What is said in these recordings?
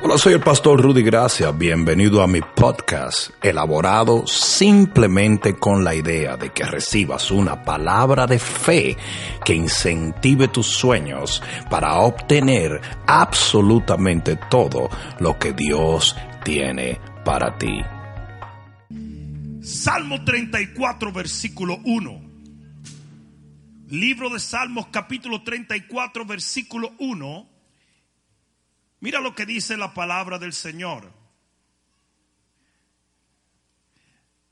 Hola, soy el pastor Rudy Gracia. Bienvenido a mi podcast, elaborado simplemente con la idea de que recibas una palabra de fe que incentive tus sueños para obtener absolutamente todo lo que Dios tiene para ti. Salmo 34, versículo 1. Libro de Salmos, capítulo 34, versículo 1. Mira lo que dice la palabra del Señor.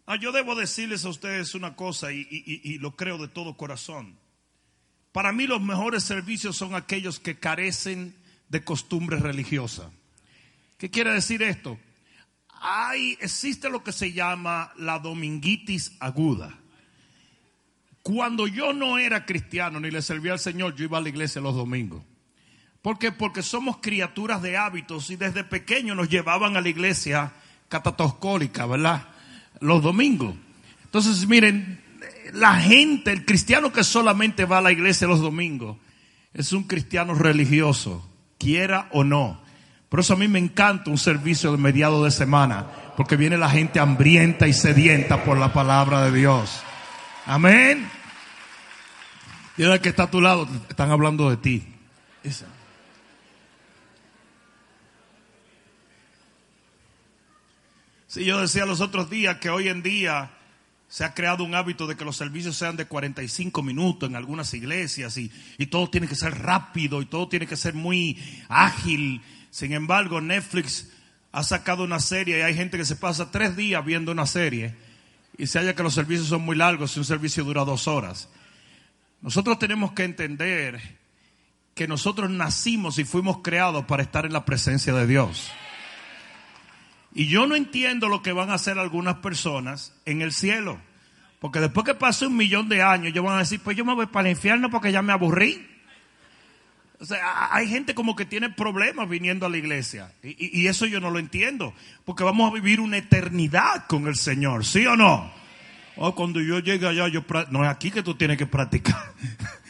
Ah, yo debo decirles a ustedes una cosa y, y- lo creo de todo corazón. Para mí los mejores servicios son aquellos que carecen de costumbres religiosas. ¿Qué quiere decir esto? Hay, existe lo que se llama la dominguitis aguda. Cuando yo no era cristiano ni le servía al Señor, yo iba a la iglesia los domingos. ¿Por qué? Porque somos criaturas de hábitos y desde pequeño nos llevaban a la iglesia catatoscólica, ¿verdad? Los domingos. Entonces, miren, la gente, el cristiano que solamente va a la iglesia los domingos, es un cristiano religioso, quiera o no. Por eso a mí me encanta un servicio de mediado de semana, porque viene la gente hambrienta y sedienta por la palabra de Dios. Amén. Y ahora que está a tu lado, están hablando de ti. Sí, yo decía los otros días que hoy en día se ha creado un hábito de que los servicios sean de 45 minutos en algunas iglesias y, y todo tiene que ser rápido y todo tiene que ser muy ágil. Sin embargo, Netflix ha sacado una serie y hay gente que se pasa tres días viendo una serie y se halla que los servicios son muy largos y un servicio dura dos horas. Nosotros tenemos que entender que nosotros nacimos y fuimos creados para estar en la presencia de Dios. Y yo no entiendo lo que van a hacer algunas personas en el cielo. Porque después que pase un millón de años, ellos van a decir, pues yo me voy para el infierno porque ya me aburrí. O sea, hay gente como que tiene problemas viniendo a la iglesia. Y, eso yo no lo entiendo. Porque vamos a vivir una eternidad con el Señor, ¿sí o no? Oh, cuando yo llegue allá, yo no es aquí que tú tienes que practicar.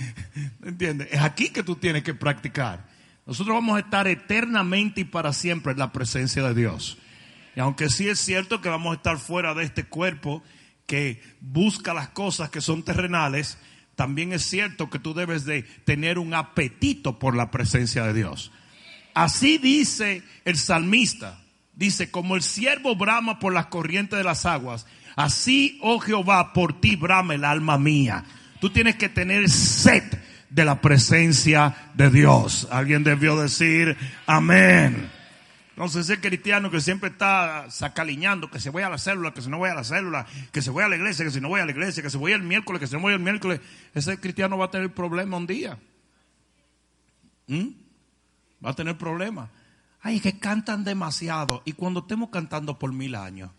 ¿Entiendes? Es aquí que tú tienes que practicar. Nosotros vamos a estar eternamente y para siempre en la presencia de Dios. Y aunque sí es cierto que vamos a estar fuera de este cuerpo que busca las cosas que son terrenales, también es cierto que tú debes de tener un apetito por la presencia de Dios. Así dice el salmista. Dice, como el siervo brama por las corrientes de las aguas, así, oh Jehová, por ti brama el alma mía. Tú tienes que tener sed de la presencia de Dios. Alguien debió decir, amén. Entonces ese cristiano que siempre está sacaliñando, que se voy a la célula, que si no voy a la célula, que se voy a la iglesia, que si no voy a la iglesia, que se voy el miércoles, que si no voy el miércoles, ese cristiano va a tener problema un día. ¿Mm? Va a tener problemas. Ay, que cantan demasiado. Y cuando estemos cantando por mil años,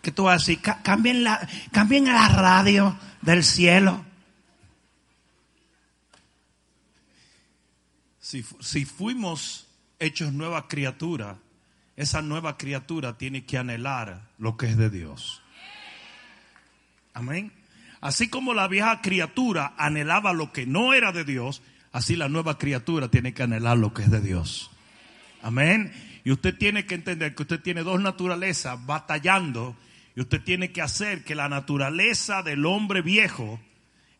que tú vas a decir, "Ca- cambien la, cambien la radio del cielo. Si, si fuimos hechos nueva criatura, esa nueva criatura tiene que anhelar lo que es de Dios. Amén. Así como la vieja criatura anhelaba lo que no era de Dios, así la nueva criatura tiene que anhelar lo que es de Dios. Amén. Y usted tiene que entender que usted tiene dos naturalezas batallando y usted tiene que hacer que la naturaleza del hombre viejo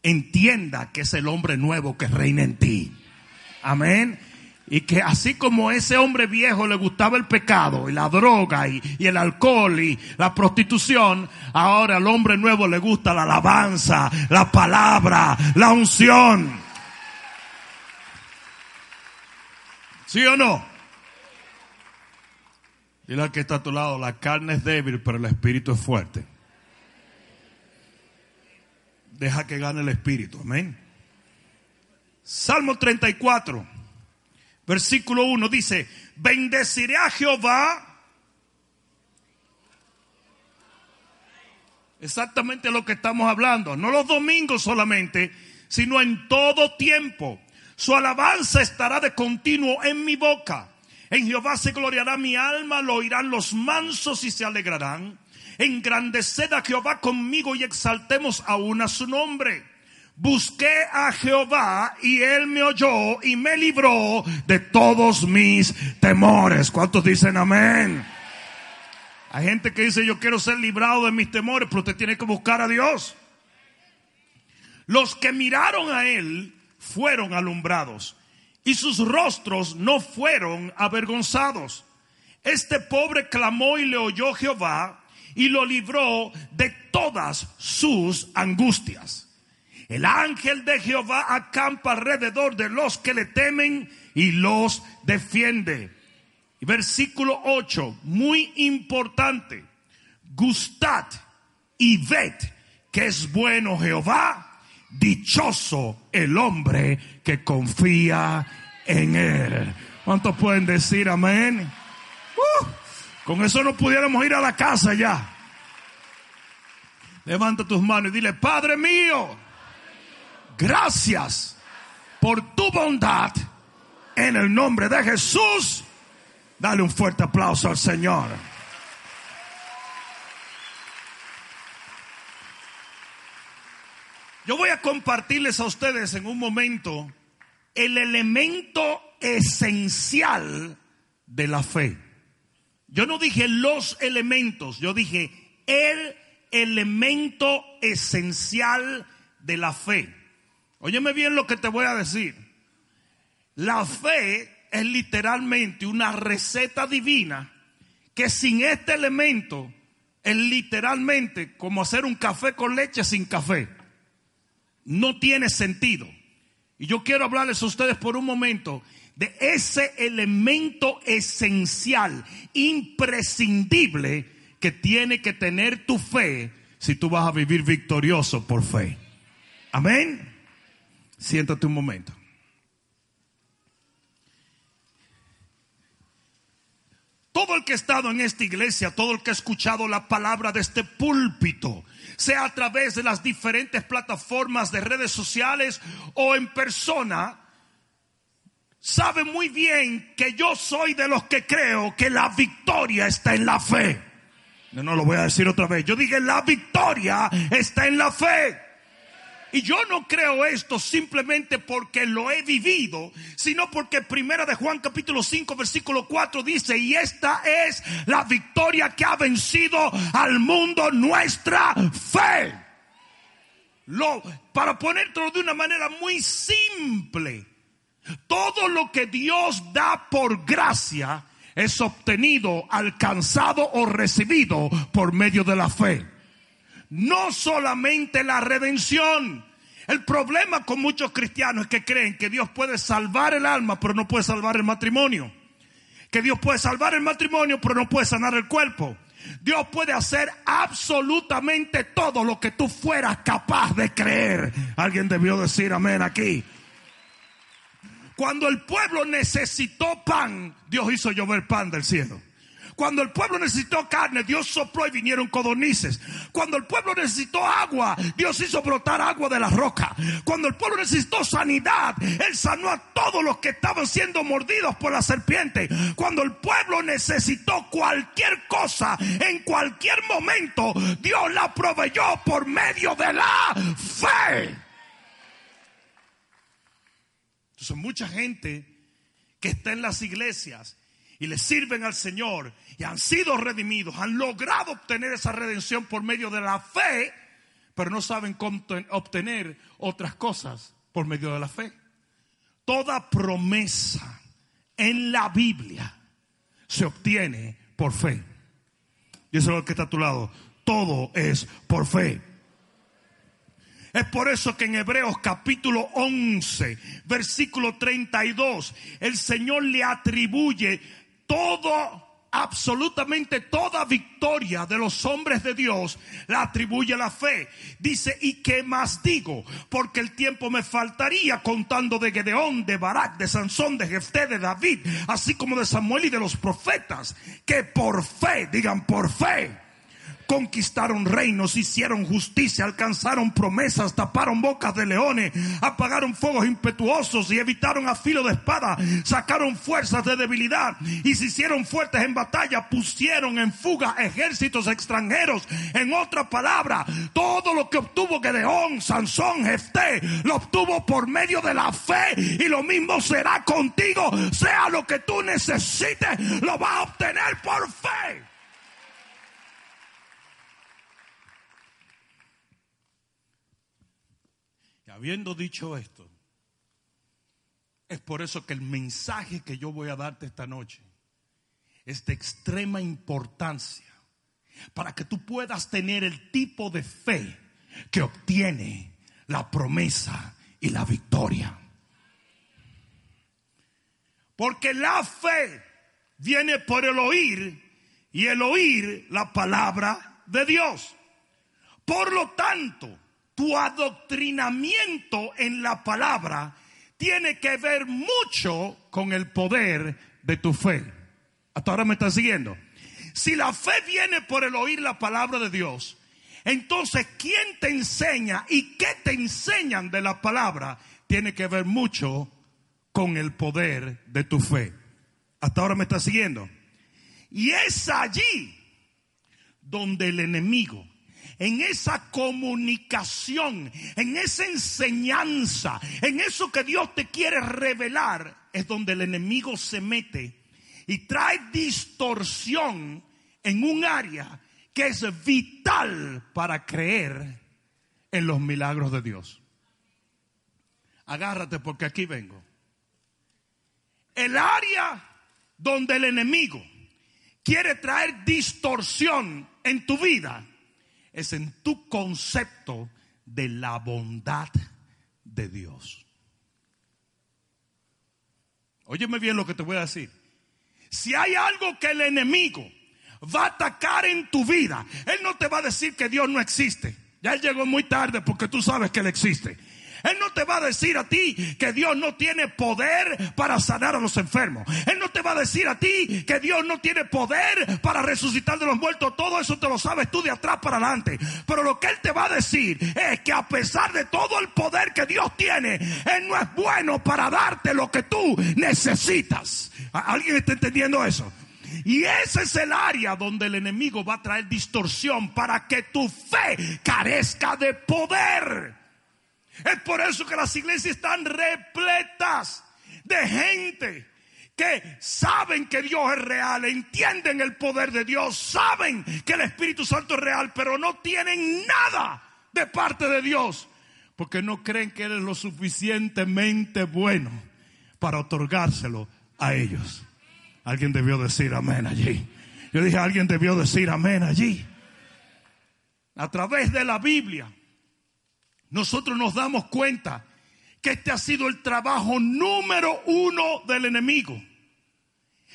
entienda que es el hombre nuevo que reina en ti. Amén. Y que así como ese hombre viejo le gustaba el pecado y la droga y, el alcohol y la prostitución, ahora al hombre nuevo le gusta la alabanza, la palabra, la unción. ¿Sí o no? Dile al que está a tu lado, la carne es débil, pero el espíritu es fuerte. Deja que gane el espíritu, amén. Salmo 34, versículo 1 dice, bendeciré a Jehová. Exactamente lo que estamos hablando, no los domingos solamente, sino en todo tiempo. Su alabanza estará de continuo en mi boca. En Jehová se gloriará mi alma, lo oirán los mansos y se alegrarán. Engrandeced a Jehová conmigo y exaltemos aún a su nombre. Busqué a Jehová y él me oyó y me libró de todos mis temores. ¿Cuántos dicen amén? Hay gente que dice yo quiero ser librado de mis temores, pero usted tiene que buscar a Dios. Los que miraron a él fueron alumbrados y sus rostros no fueron avergonzados. Este pobre clamó y le oyó Jehová y lo libró de todas sus angustias. El ángel de Jehová acampa alrededor de los que le temen y los defiende. Versículo 8, muy importante. Gustad y ved que es bueno Jehová, dichoso el hombre que confía en él. ¿Cuántos pueden decir amén? Uh, con eso no pudiéramos ir a la casa ya. Levanta tus manos y dile, Padre mío, gracias por tu bondad en el nombre de Jesús. Dale un fuerte aplauso al Señor. Yo voy a compartirles a ustedes en un momento el elemento esencial de la fe. Yo no dije los elementos, yo dije el elemento esencial de la fe. Óyeme bien lo que te voy a decir. La fe es literalmente una receta divina que sin este elemento es literalmente como hacer un café con leche sin café. No tiene sentido. Y yo quiero hablarles a ustedes por un momento de ese elemento esencial, imprescindible, que tiene que tener tu fe si tú vas a vivir victorioso por fe. Amén. Siéntate un momento. Todo el que ha estado en esta iglesia, todo el que ha escuchado la palabra de este púlpito, sea a través de las diferentes plataformas de redes sociales o en persona, sabe muy bien que yo soy de los que creo que la victoria está en la fe. No, no lo voy a decir otra vez. Yo dije, la victoria está en la fe. Y yo no creo esto simplemente porque lo he vivido, sino porque primera de Juan capítulo 5 versículo 4 dice, y esta es la victoria que ha vencido al mundo, nuestra fe. Lo, para ponértelo de una manera muy simple, todo lo que Dios da por gracia es obtenido, alcanzado o recibido por medio de la fe no solamente la redención. El problema con muchos cristianos es que creen que Dios puede salvar el alma, pero no puede salvar el matrimonio. Que Dios puede salvar el matrimonio, pero no puede sanar el cuerpo. Dios puede hacer absolutamente todo lo que tú fueras capaz de creer. Alguien debió decir amén aquí. Cuando el pueblo necesitó pan, Dios hizo llover pan del cielo. Cuando el pueblo necesitó carne, Dios sopló y vinieron codornices. Cuando el pueblo necesitó agua, Dios hizo brotar agua de la roca. Cuando el pueblo necesitó sanidad, Él sanó a todos los que estaban siendo mordidos por la serpiente. Cuando el pueblo necesitó cualquier cosa, en cualquier momento, Dios la proveyó por medio de la fe. Entonces mucha gente que está en las iglesias y le sirven al Señor y han sido redimidos, han logrado obtener esa redención por medio de la fe, pero no saben cómo obtener otras cosas por medio de la fe. Toda promesa en la Biblia se obtiene por fe. Es lo que está a tu lado. Todo es por fe. Es por eso que en Hebreos capítulo 11, versículo 32, el Señor le atribuye todo, absolutamente toda victoria de los hombres de Dios la atribuye la fe. Dice, ¿y qué más digo? Porque el tiempo me faltaría contando de Gedeón, de Barak, de Sansón, de Jefté, de David, así como de Samuel y de los profetas, que por fe, digan por fe conquistaron reinos, hicieron justicia, alcanzaron promesas, taparon bocas de leones, apagaron fuegos impetuosos y evitaron a filo de espada, sacaron fuerzas de debilidad y se hicieron fuertes en batalla, pusieron en fuga ejércitos extranjeros. En otra palabra, todo lo que obtuvo Gedeón, Sansón, Jefté, lo obtuvo por medio de la fe y lo mismo será contigo, sea lo que tú necesites, lo vas a obtener por fe. Habiendo dicho esto, es por eso que el mensaje que yo voy a darte esta noche es de extrema importancia para que tú puedas tener el tipo de fe que obtiene la promesa y la victoria. Porque la fe viene por el oír y el oír la palabra de Dios. Por lo tanto, tu adoctrinamiento en la palabra tiene que ver mucho con el poder de tu fe. Hasta ahora me están siguiendo. Si la fe viene por el oír la palabra de Dios, entonces ¿quién te enseña y qué te enseñan de la palabra? Tiene que ver mucho con el poder de tu fe. Hasta ahora me está siguiendo. Y es allí donde el enemigo, en esa comunicación, en esa enseñanza, en eso que Dios te quiere revelar, es donde el enemigo se mete y trae distorsión en un área que es vital para creer en los milagros de Dios. Agárrate porque aquí vengo. El área donde el enemigo quiere traer distorsión en tu vida es en tu concepto de la bondad de Dios. Óyeme bien lo que te voy a decir. Si hay algo que el enemigo va a atacar en tu vida, él no te va a decir que Dios no existe. Ya él llegó muy tarde porque tú sabes que él existe. Él no te va a decir a ti que Dios no tiene poder para sanar a los enfermos. Él no te va a decir a ti que Dios no tiene poder para resucitar de los muertos. Todo eso te lo sabes tú de atrás para adelante. Pero lo que Él te va a decir es que a pesar de todo el poder que Dios tiene, Él no es bueno para darte lo que tú necesitas. ¿Alguien está entendiendo eso? Y ese es el área donde el enemigo va a traer distorsión para que tu fe carezca de poder. Es por eso que las iglesias están repletas de gente que saben que Dios es real, entienden el poder de Dios, saben que el Espíritu Santo es real, pero no tienen nada de parte de Dios, porque no creen que Él es lo suficientemente bueno para otorgárselo a ellos. Alguien debió decir amén allí. Yo dije, alguien debió decir amén allí. A través de la Biblia nosotros nos damos cuenta que este ha sido el trabajo número uno del enemigo.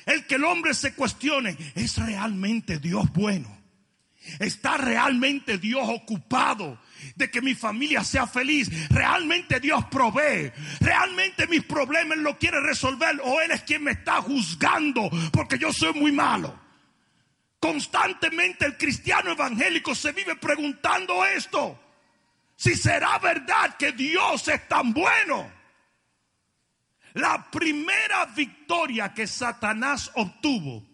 El que el hombre se cuestione, ¿es realmente Dios bueno? ¿Está realmente Dios ocupado de que mi familia sea feliz? ¿Realmente Dios provee? ¿Realmente mis problemas lo quiere resolver? ¿O Él es quien me está juzgando porque yo soy muy malo? Constantemente el cristiano evangélico se vive preguntando esto si será verdad que Dios es tan bueno. La primera victoria que Satanás obtuvo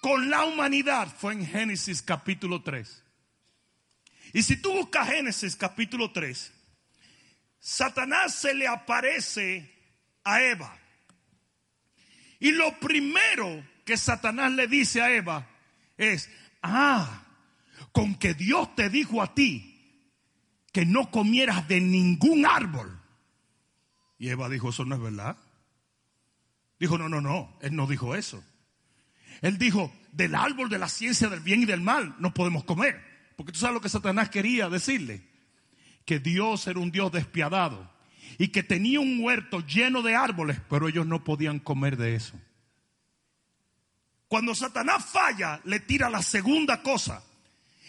con la humanidad fue en Génesis capítulo 3. Y si tú buscas Génesis capítulo 3, Satanás se le aparece a Eva. Y lo primero que Satanás le dice a Eva es, ah, con que Dios te dijo a ti que no comieras de ningún árbol. Y Eva dijo, eso no es verdad. Dijo, no, no, no, él no dijo eso. Él dijo, del árbol de la ciencia del bien y del mal no podemos comer. Porque tú sabes lo que Satanás quería decirle. Que Dios era un Dios despiadado y que tenía un huerto lleno de árboles, pero ellos no podían comer de eso. Cuando Satanás falla, le tira la segunda cosa.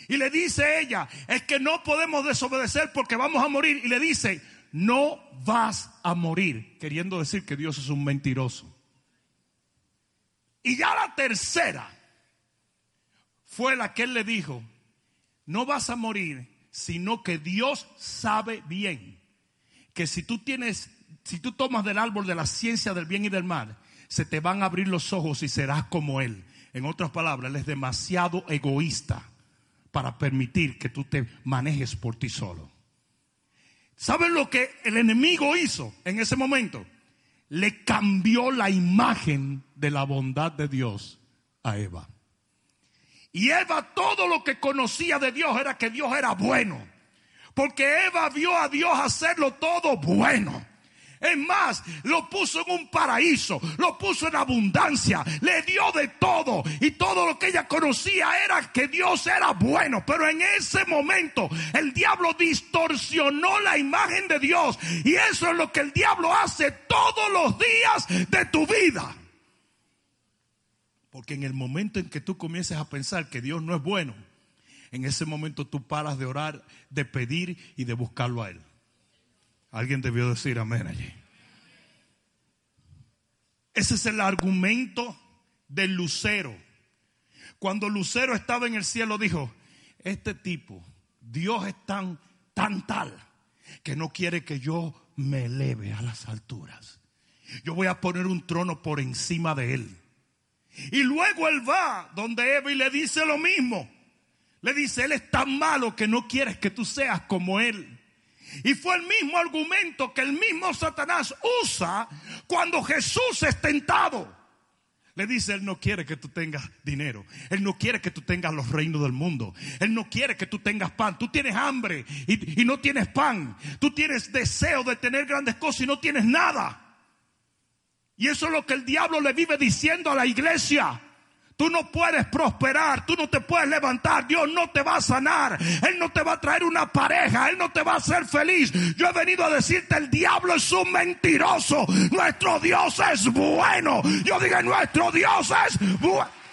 Y le dice ella, es que no podemos desobedecer porque vamos a morir. Y le dice, no vas a morir, queriendo decir que Dios es un mentiroso. Y ya la tercera fue la que él le dijo, no vas a morir, sino que Dios sabe bien que si tú tienes, si tú tomas del árbol de la ciencia del bien y del mal, se te van a abrir los ojos y serás como Él. En otras palabras, Él es demasiado egoísta para permitir que tú te manejes por ti solo. ¿Saben lo que el enemigo hizo en ese momento? Le cambió la imagen de la bondad de Dios a Eva. Y Eva todo lo que conocía de Dios era que Dios era bueno. Porque Eva vio a Dios hacerlo todo bueno. Es más, lo puso en un paraíso, lo puso en abundancia, le dio de todo. Y todo lo que ella conocía era que Dios era bueno. Pero en ese momento el diablo distorsionó la imagen de Dios. Y eso es lo que el diablo hace todos los días de tu vida. Porque en el momento en que tú comiences a pensar que Dios no es bueno, en ese momento tú paras de orar, de pedir y de buscarlo a Él. Alguien debió decir amén allí. Ese es el argumento del lucero. Cuando Lucero estaba en el cielo dijo, este tipo, Dios es tan, tan tal, que no quiere que yo me eleve a las alturas. Yo voy a poner un trono por encima de él. Y luego él va donde Eva y le dice lo mismo. Le dice, él es tan malo que no quieres que tú seas como él. Y fue el mismo argumento que el mismo Satanás usa cuando Jesús es tentado. Le dice, Él no quiere que tú tengas dinero. Él no quiere que tú tengas los reinos del mundo. Él no quiere que tú tengas pan. Tú tienes hambre y, y no tienes pan. Tú tienes deseo de tener grandes cosas y no tienes nada. Y eso es lo que el diablo le vive diciendo a la iglesia. Tú no puedes prosperar, tú no te puedes levantar, Dios no te va a sanar, Él no te va a traer una pareja, Él no te va a hacer feliz. Yo he venido a decirte, el diablo es un mentiroso, nuestro Dios es bueno. Yo digo, nuestro Dios es bueno.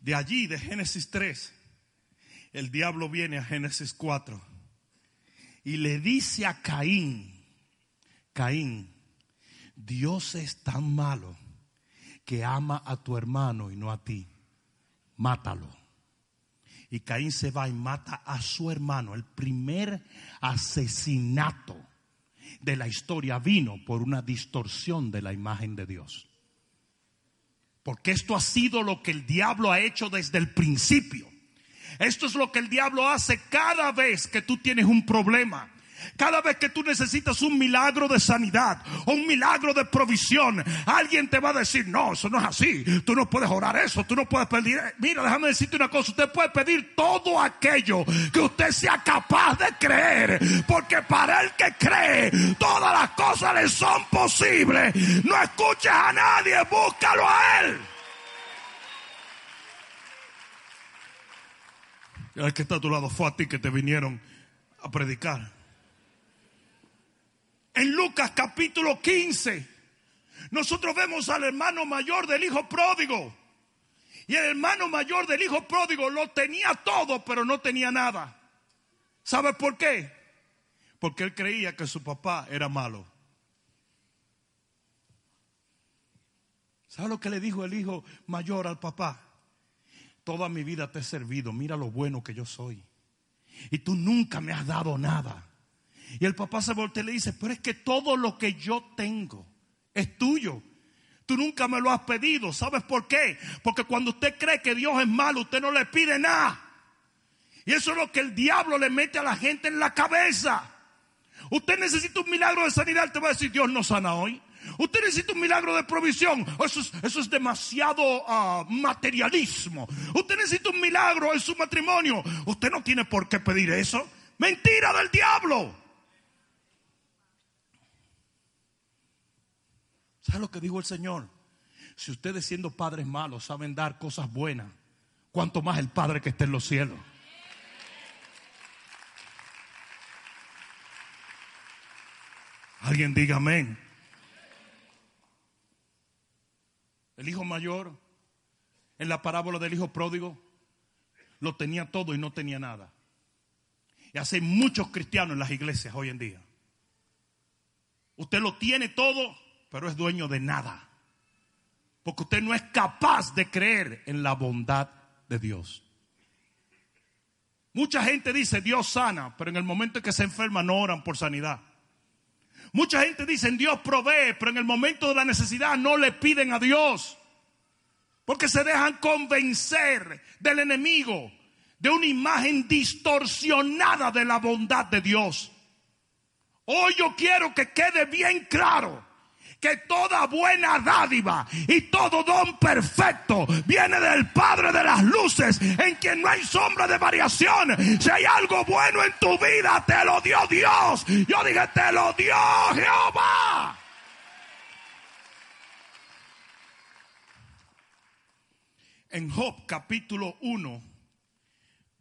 De allí, de Génesis 3, el diablo viene a Génesis 4 y le dice a Caín, Caín, Dios es tan malo que ama a tu hermano y no a ti. Mátalo. Y Caín se va y mata a su hermano. El primer asesinato de la historia vino por una distorsión de la imagen de Dios. Porque esto ha sido lo que el diablo ha hecho desde el principio. Esto es lo que el diablo hace cada vez que tú tienes un problema. Cada vez que tú necesitas un milagro de sanidad o un milagro de provisión, alguien te va a decir, no, eso no es así. Tú no puedes orar eso, tú no puedes pedir. Mira, déjame decirte una cosa, usted puede pedir todo aquello que usted sea capaz de creer. Porque para el que cree, todas las cosas le son posibles. No escuches a nadie, búscalo a él. El que está a tu lado fue a ti que te vinieron a predicar en Lucas capítulo 15, nosotros vemos al hermano mayor del hijo pródigo. Y el hermano mayor del hijo pródigo lo tenía todo, pero no tenía nada. ¿Sabe por qué? Porque él creía que su papá era malo. ¿Sabe lo que le dijo el hijo mayor al papá? Toda mi vida te he servido, mira lo bueno que yo soy. Y tú nunca me has dado nada. Y el papá se voltea y le dice, pero es que todo lo que yo tengo es tuyo. Tú nunca me lo has pedido. ¿Sabes por qué? Porque cuando usted cree que Dios es malo, usted no le pide nada. Y eso es lo que el diablo le mete a la gente en la cabeza. Usted necesita un milagro de sanidad, te va a decir, Dios no sana hoy. Usted necesita un milagro de provisión. Eso es, demasiado ah, materialismo. Usted necesita un milagro en su matrimonio. Usted no tiene por qué pedir eso. Mentira del diablo. ¿Sabes lo que dijo el Señor? Si ustedes siendo padres malos saben dar cosas buenas, cuanto más el Padre que está en los cielos. Alguien diga amén. El hijo mayor, en la parábola del hijo pródigo, lo tenía todo y no tenía nada. Y hace muchos cristianos en las iglesias hoy en día. Usted lo tiene todo pero es dueño de nada. Porque usted no es capaz de creer en la bondad de Dios. Mucha gente dice Dios sana, pero en el momento en que se enferma no oran por sanidad. Mucha gente dice Dios provee, pero en el momento de la necesidad no le piden a Dios. Porque se dejan convencer del enemigo de una imagen distorsionada de la bondad de Dios. Hoy yo quiero que quede bien claro que toda buena dádiva y todo don perfecto viene del Padre de las luces, en quien no hay sombra de variación. Si hay algo bueno en tu vida, te lo dio Dios. Yo dije, te lo dio Jehová. En Job capítulo 1,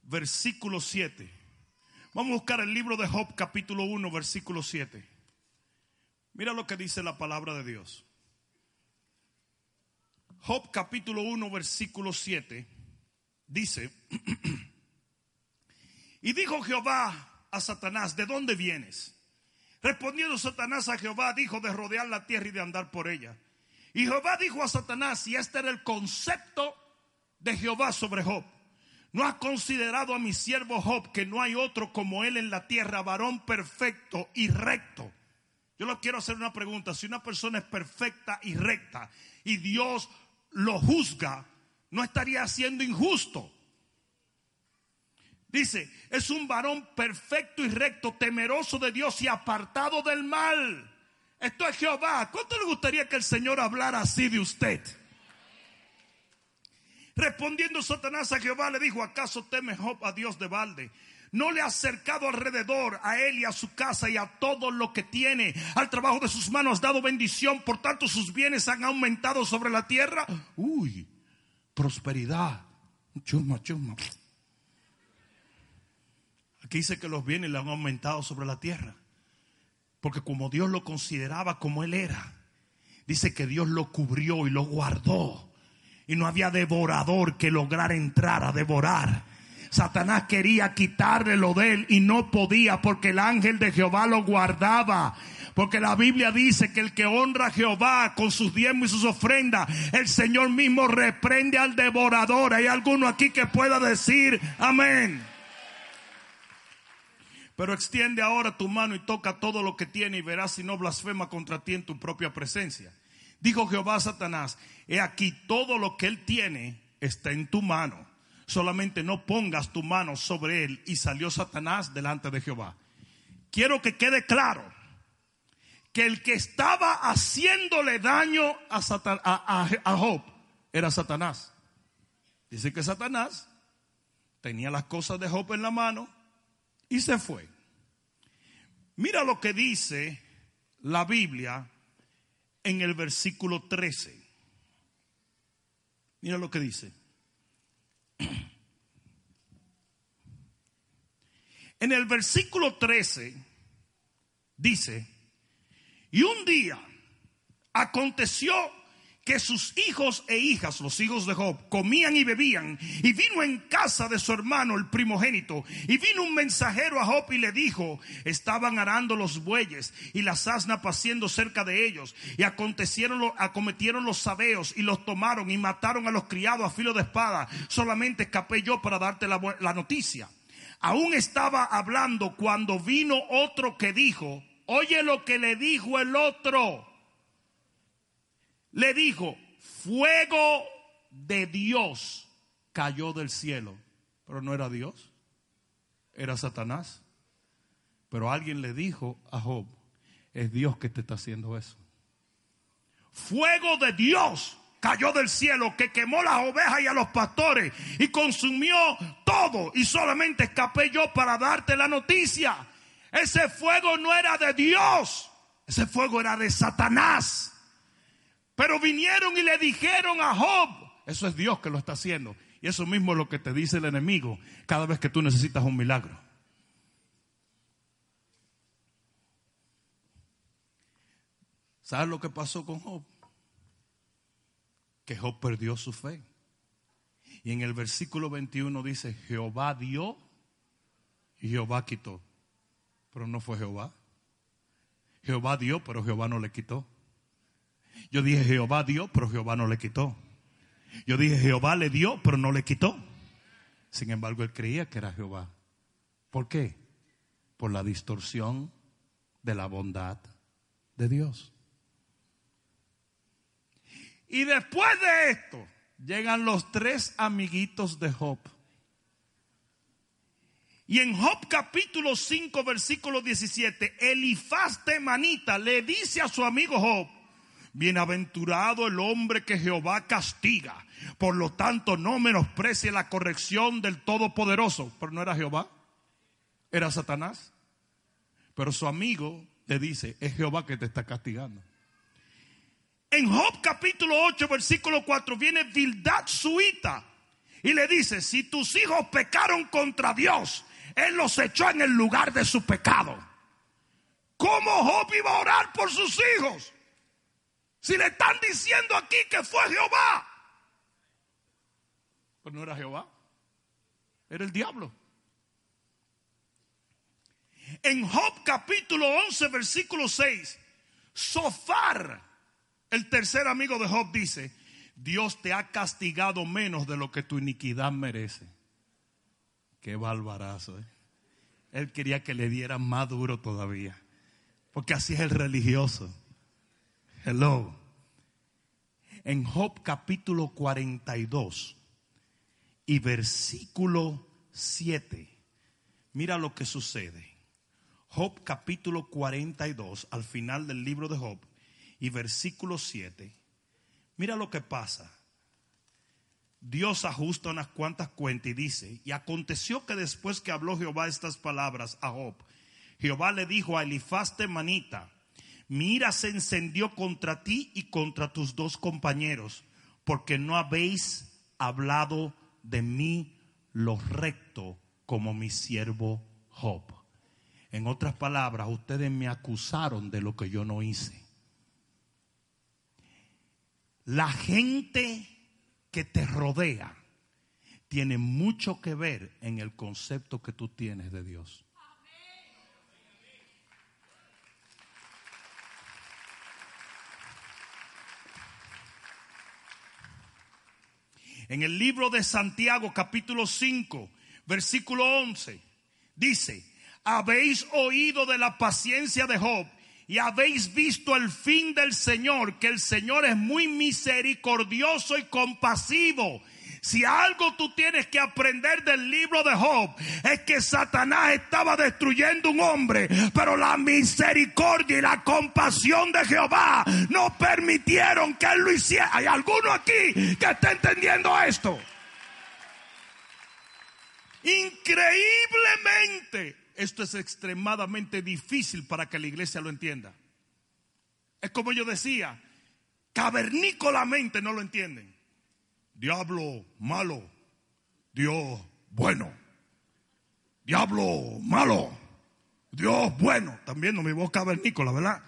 versículo 7. Vamos a buscar el libro de Job capítulo 1, versículo 7. Mira lo que dice la palabra de Dios. Job capítulo 1, versículo 7. Dice, y dijo Jehová a Satanás, ¿de dónde vienes? Respondiendo Satanás a Jehová, dijo de rodear la tierra y de andar por ella. Y Jehová dijo a Satanás, y este era el concepto de Jehová sobre Job. ¿No has considerado a mi siervo Job que no hay otro como él en la tierra, varón perfecto y recto? Yo le quiero hacer una pregunta. Si una persona es perfecta y recta y Dios lo juzga, no estaría siendo injusto. Dice, es un varón perfecto y recto, temeroso de Dios y apartado del mal. Esto es Jehová. ¿Cuánto le gustaría que el Señor hablara así de usted? Respondiendo Satanás a Jehová le dijo, ¿acaso teme Job a Dios de balde? No le ha acercado alrededor a él y a su casa y a todo lo que tiene. Al trabajo de sus manos has dado bendición, por tanto sus bienes han aumentado sobre la tierra. Uy, prosperidad. Chuma, chuma. Aquí dice que los bienes le han aumentado sobre la tierra. Porque como Dios lo consideraba como él era, dice que Dios lo cubrió y lo guardó y no había devorador que lograra entrar a devorar. Satanás quería quitarle lo de él y no podía porque el ángel de Jehová lo guardaba. Porque la Biblia dice que el que honra a Jehová con sus diezmos y sus ofrendas, el Señor mismo reprende al devorador. Hay alguno aquí que pueda decir amén. Pero extiende ahora tu mano y toca todo lo que tiene y verás si no blasfema contra ti en tu propia presencia. Dijo Jehová a Satanás, he aquí todo lo que él tiene está en tu mano. Solamente no pongas tu mano sobre él. Y salió Satanás delante de Jehová. Quiero que quede claro que el que estaba haciéndole daño a, a Job era Satanás. Dice que Satanás tenía las cosas de Job en la mano y se fue. Mira lo que dice la Biblia en el versículo 13. Mira lo que dice. En el versículo 13 dice, y un día aconteció que sus hijos e hijas, los hijos de Job, comían y bebían, y vino en casa de su hermano el primogénito, y vino un mensajero a Job y le dijo, estaban arando los bueyes y las asnas paciendo cerca de ellos, y acontecieron, acometieron los sabeos y los tomaron y mataron a los criados a filo de espada, solamente escapé yo para darte la, la noticia. Aún estaba hablando cuando vino otro que dijo, oye lo que le dijo el otro le dijo, fuego de Dios cayó del cielo. Pero no era Dios, era Satanás. Pero alguien le dijo a Job, es Dios que te está haciendo eso. Fuego de Dios cayó del cielo que quemó las ovejas y a los pastores y consumió todo y solamente escapé yo para darte la noticia. Ese fuego no era de Dios, ese fuego era de Satanás. Pero vinieron y le dijeron a Job, eso es Dios que lo está haciendo. Y eso mismo es lo que te dice el enemigo cada vez que tú necesitas un milagro. ¿Sabes lo que pasó con Job? Que Job perdió su fe. Y en el versículo 21 dice, Jehová dio y Jehová quitó. Pero no fue Jehová. Jehová dio, pero Jehová no le quitó. Yo dije Jehová dio, pero Jehová no le quitó. Yo dije Jehová le dio, pero no le quitó. Sin embargo, él creía que era Jehová. ¿Por qué? Por la distorsión de la bondad de Dios. Y después de esto, llegan los tres amiguitos de Job. Y en Job capítulo 5, versículo 17, Elifaz de Manita le dice a su amigo Job, Bienaventurado el hombre que Jehová castiga. Por lo tanto, no menosprecie la corrección del Todopoderoso. Pero no era Jehová, era Satanás. Pero su amigo le dice, es Jehová que te está castigando. En Job capítulo 8, versículo 4, viene Bildad suita y le dice, si tus hijos pecaron contra Dios, Él los echó en el lugar de su pecado. ¿Cómo Job iba a orar por sus hijos? Si le están diciendo aquí que fue Jehová. Pues no era Jehová. Era el diablo. En Job capítulo 11, versículo 6, Sofar, el tercer amigo de Job, dice, Dios te ha castigado menos de lo que tu iniquidad merece. Qué barbarazo. ¿eh? Él quería que le dieran más duro todavía. Porque así es el religioso. Hello. En Job capítulo 42 y versículo 7. Mira lo que sucede. Job capítulo 42, al final del libro de Job y versículo 7. Mira lo que pasa. Dios ajusta unas cuantas cuentas y dice, y aconteció que después que habló Jehová estas palabras a Job, Jehová le dijo a Elifaz Manita, mi ira se encendió contra ti y contra tus dos compañeros, porque no habéis hablado de mí lo recto como mi siervo Job. En otras palabras, ustedes me acusaron de lo que yo no hice. La gente que te rodea tiene mucho que ver en el concepto que tú tienes de Dios. En el libro de Santiago capítulo 5, versículo 11, dice, habéis oído de la paciencia de Job y habéis visto el fin del Señor, que el Señor es muy misericordioso y compasivo. Si algo tú tienes que aprender del libro de Job es que Satanás estaba destruyendo un hombre, pero la misericordia y la compasión de Jehová no permitieron que él lo hiciera. ¿Hay alguno aquí que está entendiendo esto? Increíblemente, esto es extremadamente difícil para que la iglesia lo entienda. Es como yo decía, cavernícolamente no lo entienden. Diablo malo, Dios bueno. Diablo malo, Dios bueno. También no mi voz cavernícola, ¿verdad?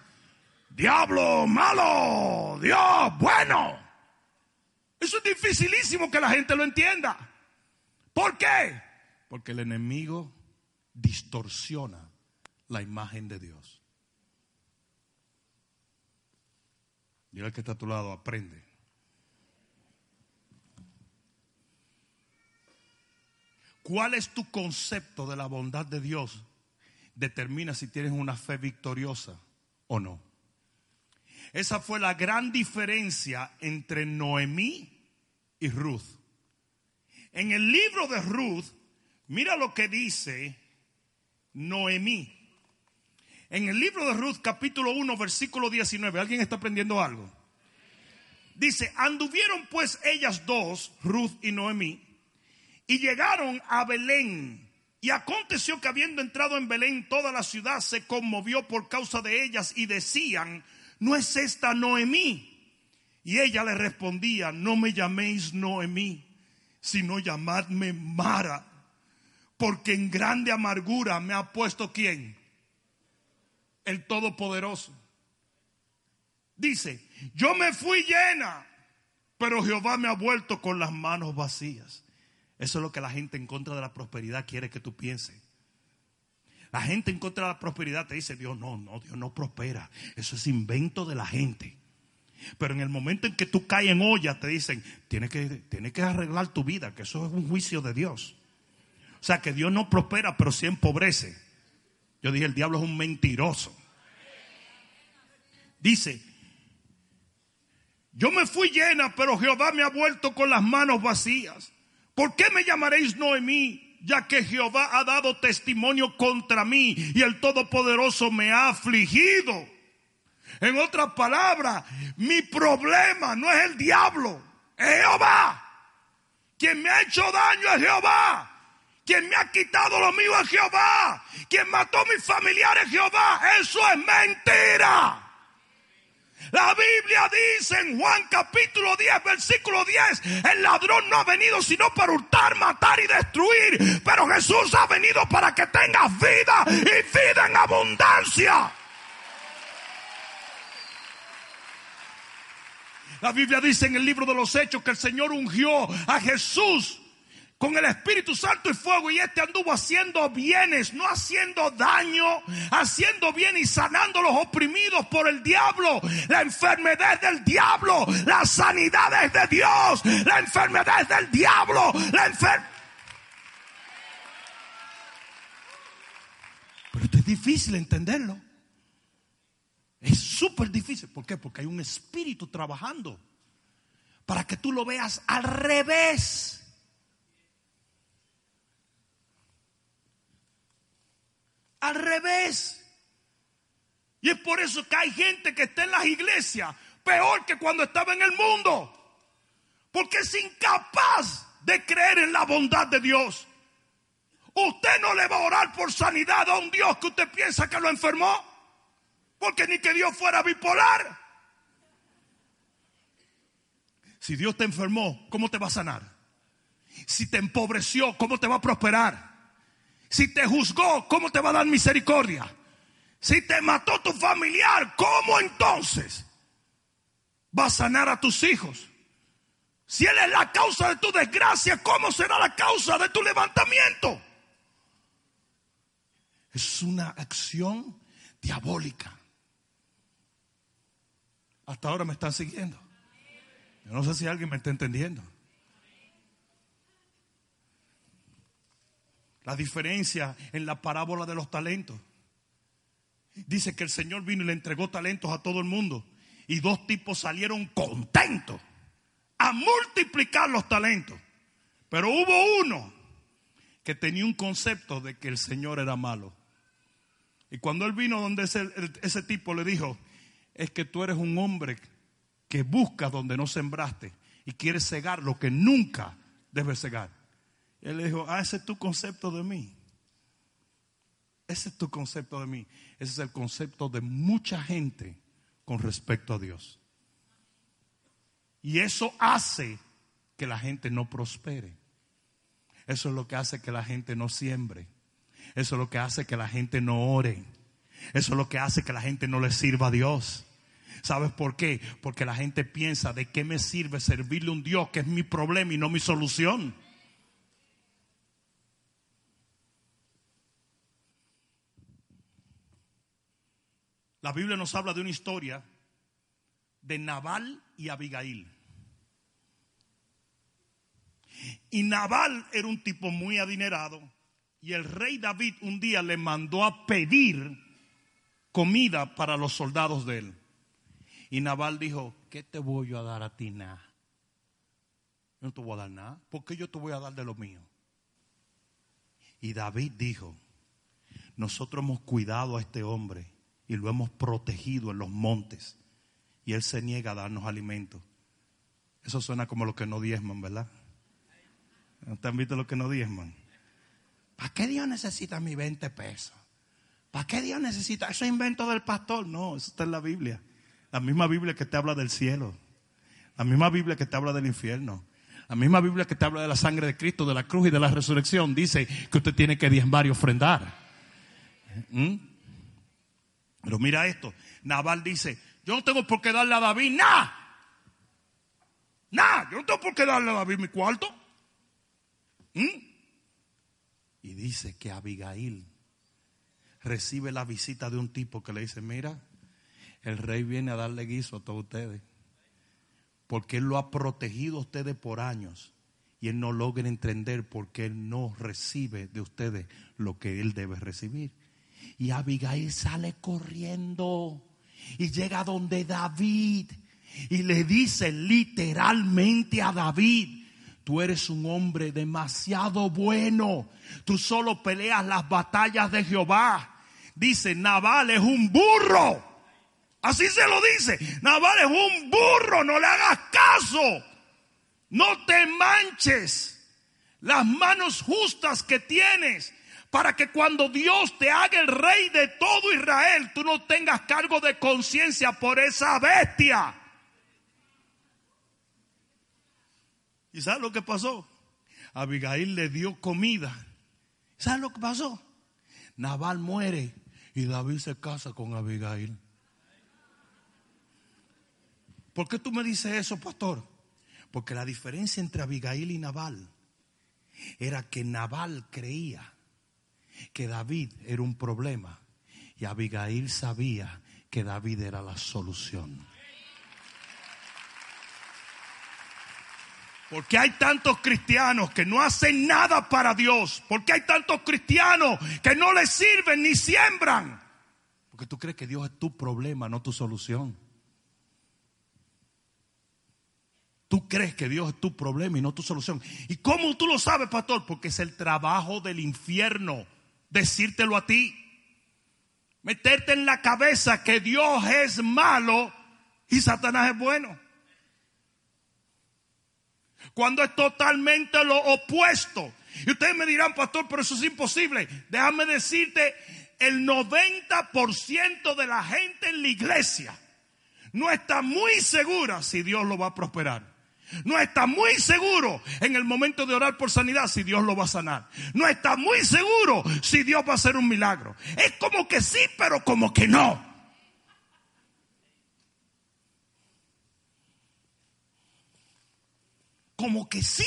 Diablo malo, Dios bueno. Eso es dificilísimo que la gente lo entienda. ¿Por qué? Porque el enemigo distorsiona la imagen de Dios. Dile al que está a tu lado, aprende. ¿Cuál es tu concepto de la bondad de Dios? Determina si tienes una fe victoriosa o no. Esa fue la gran diferencia entre Noemí y Ruth. En el libro de Ruth, mira lo que dice Noemí. En el libro de Ruth, capítulo 1, versículo 19, ¿alguien está aprendiendo algo? Dice, anduvieron pues ellas dos, Ruth y Noemí, y llegaron a Belén. Y aconteció que habiendo entrado en Belén, toda la ciudad se conmovió por causa de ellas y decían, ¿no es esta Noemí? Y ella le respondía, no me llaméis Noemí, sino llamadme Mara porque en grande amargura me ha puesto quién? El Todopoderoso. Dice, yo me fui llena, pero Jehová me ha vuelto con las manos vacías. Eso es lo que la gente en contra de la prosperidad quiere que tú pienses. La gente en contra de la prosperidad te dice, Dios no, no, Dios no prospera. Eso es invento de la gente. Pero en el momento en que tú caes en olla, te dicen, tienes que, tienes que arreglar tu vida, que eso es un juicio de Dios. O sea, que Dios no prospera, pero sí empobrece. Yo dije, el diablo es un mentiroso. Dice, yo me fui llena, pero Jehová me ha vuelto con las manos vacías. ¿Por qué me llamaréis Noemí? Ya que Jehová ha dado testimonio contra mí y el Todopoderoso me ha afligido. En otras palabras, mi problema no es el diablo, es Jehová. Quien me ha hecho daño es Jehová. Quien me ha quitado lo mío es Jehová. Quien mató a mis familiares es Jehová. Eso es mentira. La Biblia dice en Juan capítulo 10, versículo 10, el ladrón no ha venido sino para hurtar, matar y destruir, pero Jesús ha venido para que tengas vida y vida en abundancia. La Biblia dice en el libro de los Hechos que el Señor ungió a Jesús con el Espíritu Santo y fuego y este anduvo haciendo bienes, no haciendo daño, haciendo bien y sanando a los oprimidos por el diablo. La enfermedad es del diablo, la sanidad es de Dios, la enfermedad es del diablo, la enfermedad... Pero esto es difícil entenderlo. Es súper difícil. ¿Por qué? Porque hay un espíritu trabajando para que tú lo veas al revés. Al revés. Y es por eso que hay gente que está en las iglesias peor que cuando estaba en el mundo. Porque es incapaz de creer en la bondad de Dios. Usted no le va a orar por sanidad a un Dios que usted piensa que lo enfermó. Porque ni que Dios fuera bipolar. Si Dios te enfermó, ¿cómo te va a sanar? Si te empobreció, ¿cómo te va a prosperar? Si te juzgó, ¿cómo te va a dar misericordia? Si te mató tu familiar, ¿cómo entonces va a sanar a tus hijos? Si Él es la causa de tu desgracia, ¿cómo será la causa de tu levantamiento? Es una acción diabólica. Hasta ahora me están siguiendo. Yo no sé si alguien me está entendiendo. La diferencia en la parábola de los talentos. Dice que el Señor vino y le entregó talentos a todo el mundo. Y dos tipos salieron contentos a multiplicar los talentos. Pero hubo uno que tenía un concepto de que el Señor era malo. Y cuando él vino donde ese, ese tipo le dijo, es que tú eres un hombre que busca donde no sembraste y quieres cegar lo que nunca debes cegar. Él le dijo, ah, ese es tu concepto de mí. Ese es tu concepto de mí. Ese es el concepto de mucha gente con respecto a Dios. Y eso hace que la gente no prospere. Eso es lo que hace que la gente no siembre. Eso es lo que hace que la gente no ore. Eso es lo que hace que la gente no le sirva a Dios. ¿Sabes por qué? Porque la gente piensa, ¿de qué me sirve servirle a un Dios que es mi problema y no mi solución? La Biblia nos habla de una historia de Nabal y Abigail. Y Nabal era un tipo muy adinerado y el rey David un día le mandó a pedir comida para los soldados de él. Y Nabal dijo, ¿qué te voy a dar a ti nada? No te voy a dar nada. ¿Por qué yo te voy a dar de lo mío? Y David dijo, nosotros hemos cuidado a este hombre y lo hemos protegido en los montes. Y él se niega a darnos alimento. Eso suena como lo que no diezman, ¿verdad? ¿Te han visto lo que no diezman? ¿Para qué Dios necesita mi 20 pesos? ¿Para qué Dios necesita? Eso es invento del pastor. No, eso está en la Biblia. La misma Biblia que te habla del cielo. La misma Biblia que te habla del infierno. La misma Biblia que te habla de la sangre de Cristo, de la cruz y de la resurrección. Dice que usted tiene que diezmar y ofrendar. ¿Mm? Pero mira esto. Naval dice, yo no tengo por qué darle a David nada. Nada. Yo no tengo por qué darle a David mi cuarto. ¿Mm? Y dice que Abigail recibe la visita de un tipo que le dice, mira, el rey viene a darle guiso a todos ustedes. Porque Él lo ha protegido a ustedes por años y Él no logra entender porque Él no recibe de ustedes lo que Él debe recibir. Y Abigail sale corriendo y llega donde David y le dice literalmente a David, tú eres un hombre demasiado bueno, tú solo peleas las batallas de Jehová. Dice, Nabal es un burro. Así se lo dice, Nabal es un burro, no le hagas caso. No te manches las manos justas que tienes para que cuando Dios te haga el rey de todo Israel, tú no tengas cargo de conciencia por esa bestia. ¿Y sabes lo que pasó? Abigail le dio comida. ¿Sabes lo que pasó? Nabal muere y David se casa con Abigail. ¿Por qué tú me dices eso, pastor? Porque la diferencia entre Abigail y Nabal era que Nabal creía que David era un problema y Abigail sabía que David era la solución. Porque hay tantos cristianos que no hacen nada para Dios. Porque hay tantos cristianos que no le sirven ni siembran. Porque tú crees que Dios es tu problema, no tu solución. Tú crees que Dios es tu problema y no tu solución. ¿Y cómo tú lo sabes, pastor? Porque es el trabajo del infierno decírtelo a ti. Meterte en la cabeza que Dios es malo y Satanás es bueno. Cuando es totalmente lo opuesto. Y ustedes me dirán, pastor, pero eso es imposible. Déjame decirte, el 90% de la gente en la iglesia no está muy segura si Dios lo va a prosperar. No está muy seguro en el momento de orar por sanidad si Dios lo va a sanar. No está muy seguro si Dios va a hacer un milagro. Es como que sí, pero como que no. Como que sí,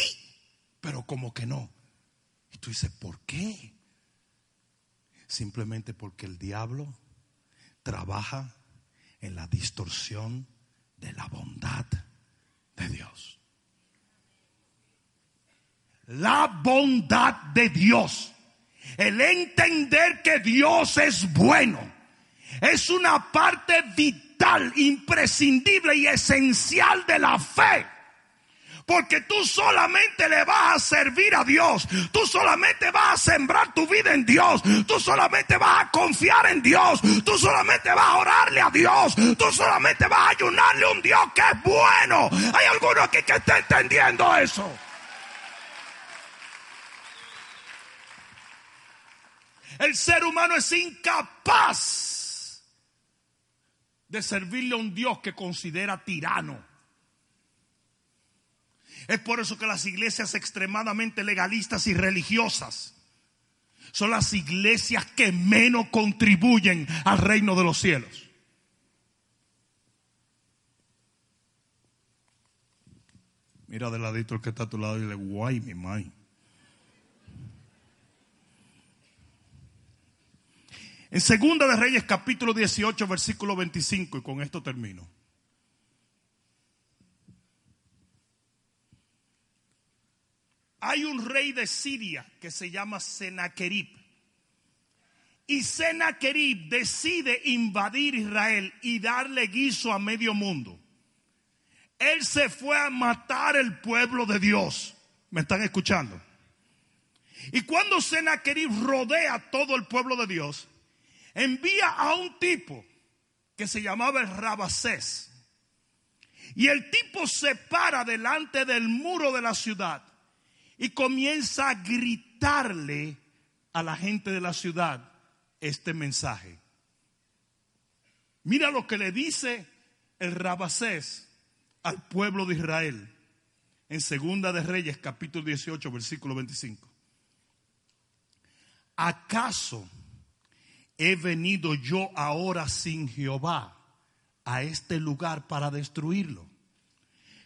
pero como que no. Y tú dices, ¿por qué? Simplemente porque el diablo trabaja en la distorsión de la bondad de Dios. La bondad de Dios. El entender que Dios es bueno. Es una parte vital, imprescindible y esencial de la fe. Porque tú solamente le vas a servir a Dios. Tú solamente vas a sembrar tu vida en Dios. Tú solamente vas a confiar en Dios. Tú solamente vas a orarle a Dios. Tú solamente vas a ayunarle a un Dios que es bueno. Hay alguno aquí que esté entendiendo eso. El ser humano es incapaz de servirle a un Dios que considera tirano. Es por eso que las iglesias extremadamente legalistas y religiosas son las iglesias que menos contribuyen al reino de los cielos. Mira de ladito el que está a tu lado y dile, guay, mi mai. En Segunda de Reyes capítulo 18 versículo 25 y con esto termino. Hay un rey de Siria que se llama Senaquerib. Y Senaquerib decide invadir Israel y darle guiso a medio mundo. Él se fue a matar el pueblo de Dios. ¿Me están escuchando? Y cuando Senaquerib rodea todo el pueblo de Dios, envía a un tipo que se llamaba el Rabasés. Y el tipo se para delante del muro de la ciudad y comienza a gritarle a la gente de la ciudad este mensaje. Mira lo que le dice el Rabasés al pueblo de Israel en Segunda de Reyes capítulo 18 versículo 25. ¿Acaso he venido yo ahora sin Jehová a este lugar para destruirlo?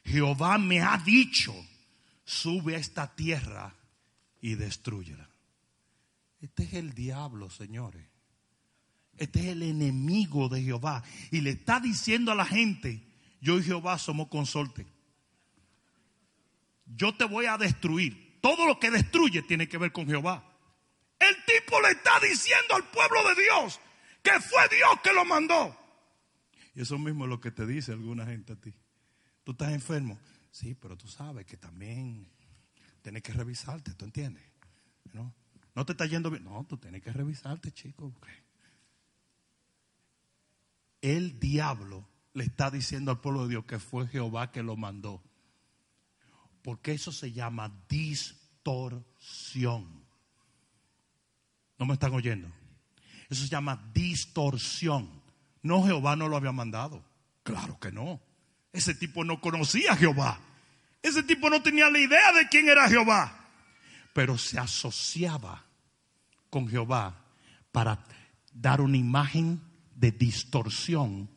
Jehová me ha dicho, sube a esta tierra y destruyela. Este es el diablo, señores. Este es el enemigo de Jehová. Y le está diciendo a la gente, yo y Jehová somos consorte. yo te voy a destruir. Todo lo que destruye tiene que ver con Jehová. El tipo le está diciendo al pueblo de Dios que fue Dios que lo mandó. Y eso mismo es lo que te dice alguna gente a ti. Tú estás enfermo. Sí, pero tú sabes que también tienes que revisarte, ¿tú entiendes? ¿No? No te está yendo bien. No, tú tienes que revisarte, chico. El diablo le está diciendo al pueblo de Dios que fue Jehová que lo mandó. Porque eso se llama distorsión. ¿No me están oyendo? Eso se llama distorsión. No, Jehová no lo había mandado. Claro que no. Ese tipo no conocía a Jehová. Ese tipo no tenía la idea de quién era Jehová. Pero se asociaba con Jehová para dar una imagen de distorsión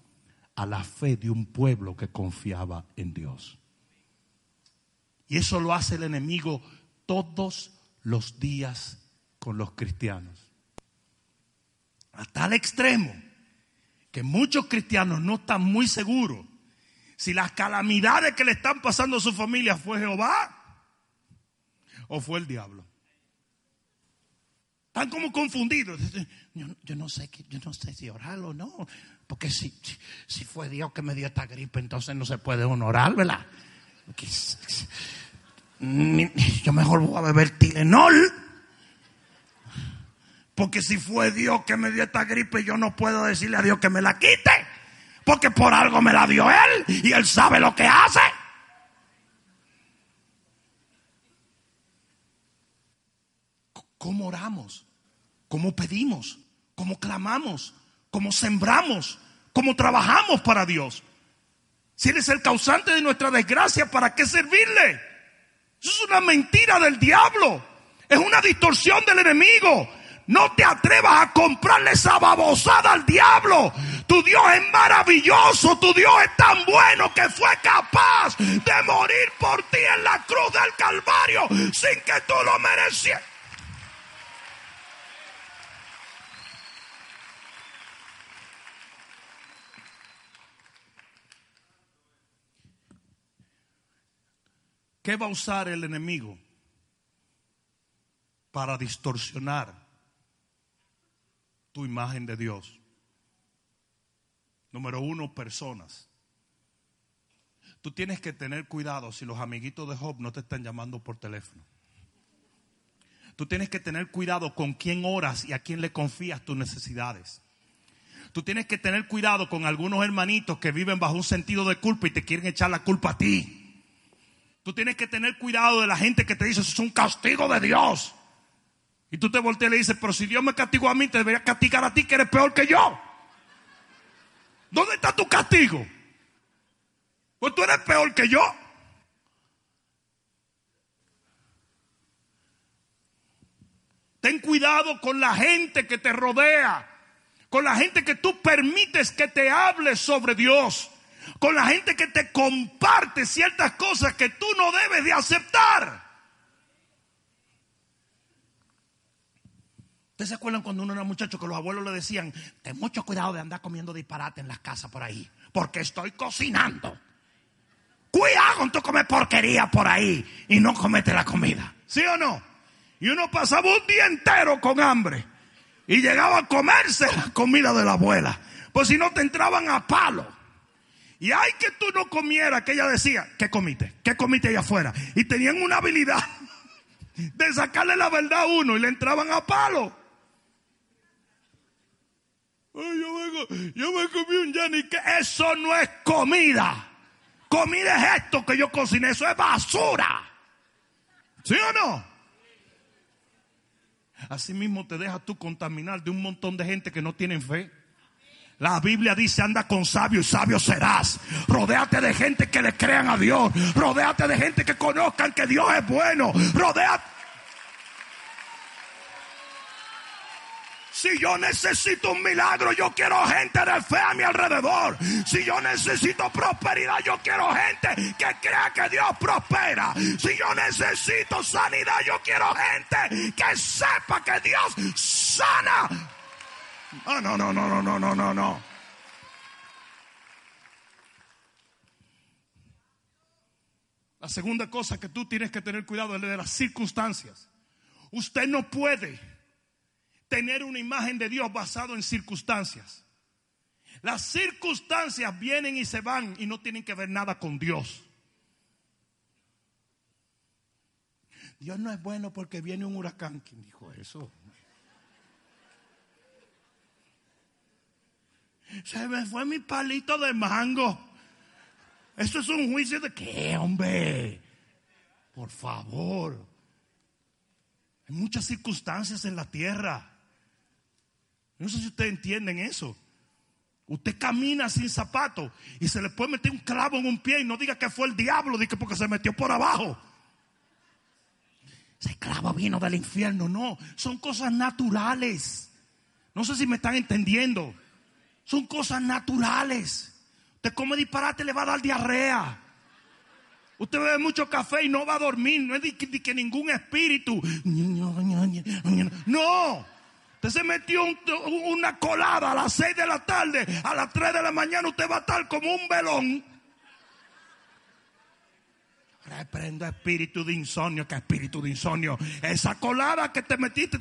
a la fe de un pueblo que confiaba en Dios. Y eso lo hace el enemigo todos los días con los cristianos. A tal extremo que muchos cristianos no están muy seguros si las calamidades que le están pasando a su familia fue Jehová o fue el diablo. Están como confundidos. Yo, no sé, yo no sé si orar o no. Porque si, si fue Dios que me dio esta gripe, entonces no se puede honorar, ¿verdad? Yo mejor voy a beber Tilenol. Porque si fue Dios que me dio esta gripe, yo no puedo decirle a Dios que me la quite. Porque por algo me la dio Él y Él sabe lo que hace. ¿Cómo oramos? ¿Cómo pedimos? ¿Cómo clamamos? ¿Cómo sembramos? ¿Cómo trabajamos para Dios? Si Él es el causante de nuestra desgracia, ¿para qué servirle? Eso es una mentira del diablo. Es una distorsión del enemigo. No te atrevas a comprarle esa babosada al diablo. Tu Dios es maravilloso. Tu Dios es tan bueno que fue capaz de morir por ti en la cruz del Calvario sin que tú lo merecieras. ¿Qué va a usar el enemigo para distorsionar tu imagen de Dios. Número uno, personas. Tú tienes que tener cuidado si los amiguitos de Job no te están llamando por teléfono. Tú tienes que tener cuidado con quién oras y a quién le confías tus necesidades. Tú tienes que tener cuidado con algunos hermanitos que viven bajo un sentido de culpa y te quieren echar la culpa a ti. Tú tienes que tener cuidado de la gente que te dice, eso es un castigo de Dios. Y tú te volteas y le dices, pero si Dios me castigó a mí, te debería castigar a ti que eres peor que yo. ¿Dónde está tu castigo? Pues tú eres peor que yo. Ten cuidado con la gente que te rodea, con la gente que tú permites que te hable sobre Dios, con la gente que te comparte ciertas cosas que tú no debes de aceptar. ¿Ustedes se acuerdan cuando uno era muchacho que los abuelos le decían, ten mucho cuidado de andar comiendo disparate en las casas por ahí, porque estoy cocinando? Cuidado tu comer porquería por ahí y no comete la comida. ¿Sí o no? Y uno pasaba un día entero con hambre y llegaba a comerse la comida de la abuela. Pues si no te entraban a palo. Y hay que tú no comieras, que ella decía, ¿qué comiste? ¿Qué comiste allá afuera? Y tenían una habilidad de sacarle la verdad a uno y le entraban a palo yo, yo me comí un que Eso no es comida. Comida es esto que yo cociné. Eso es basura. ¿Sí o no? Así mismo te dejas tú contaminar de un montón de gente que no tienen fe. La Biblia dice, anda con sabio y sabio serás. Rodéate de gente que le crean a Dios. Rodéate de gente que conozcan que Dios es bueno. Rodéate. Si yo necesito un milagro, yo quiero gente de fe a mi alrededor. Si yo necesito prosperidad, yo quiero gente que crea que Dios prospera. Si yo necesito sanidad, yo quiero gente que sepa que Dios sana. No, no, no, no, no, no, no, no. La segunda cosa que tú tienes que tener cuidado es de las circunstancias. Usted no puede tener una imagen de Dios basado en circunstancias. Las circunstancias vienen y se van y no tienen que ver nada con Dios. Dios no es bueno porque viene un huracán. ¿Quién dijo eso? Se me fue mi palito de mango. Eso es un juicio de qué, hombre. Por favor. Hay muchas circunstancias en la tierra. No sé si ustedes entienden eso. Usted camina sin zapato y se le puede meter un clavo en un pie y no diga que fue el diablo, diga porque se metió por abajo. Ese clavo vino del infierno, no. Son cosas naturales. No sé si me están entendiendo. Son cosas naturales. Usted come disparate, le va a dar diarrea. Usted bebe mucho café y no va a dormir. No es de que, ningún espíritu. No. Se metió una colada a las 6 de la tarde. A las 3 de la mañana usted va a estar como un velón. Reprendo espíritu de insomnio. ¿Qué espíritu de insomnio? Esa colada que te metiste.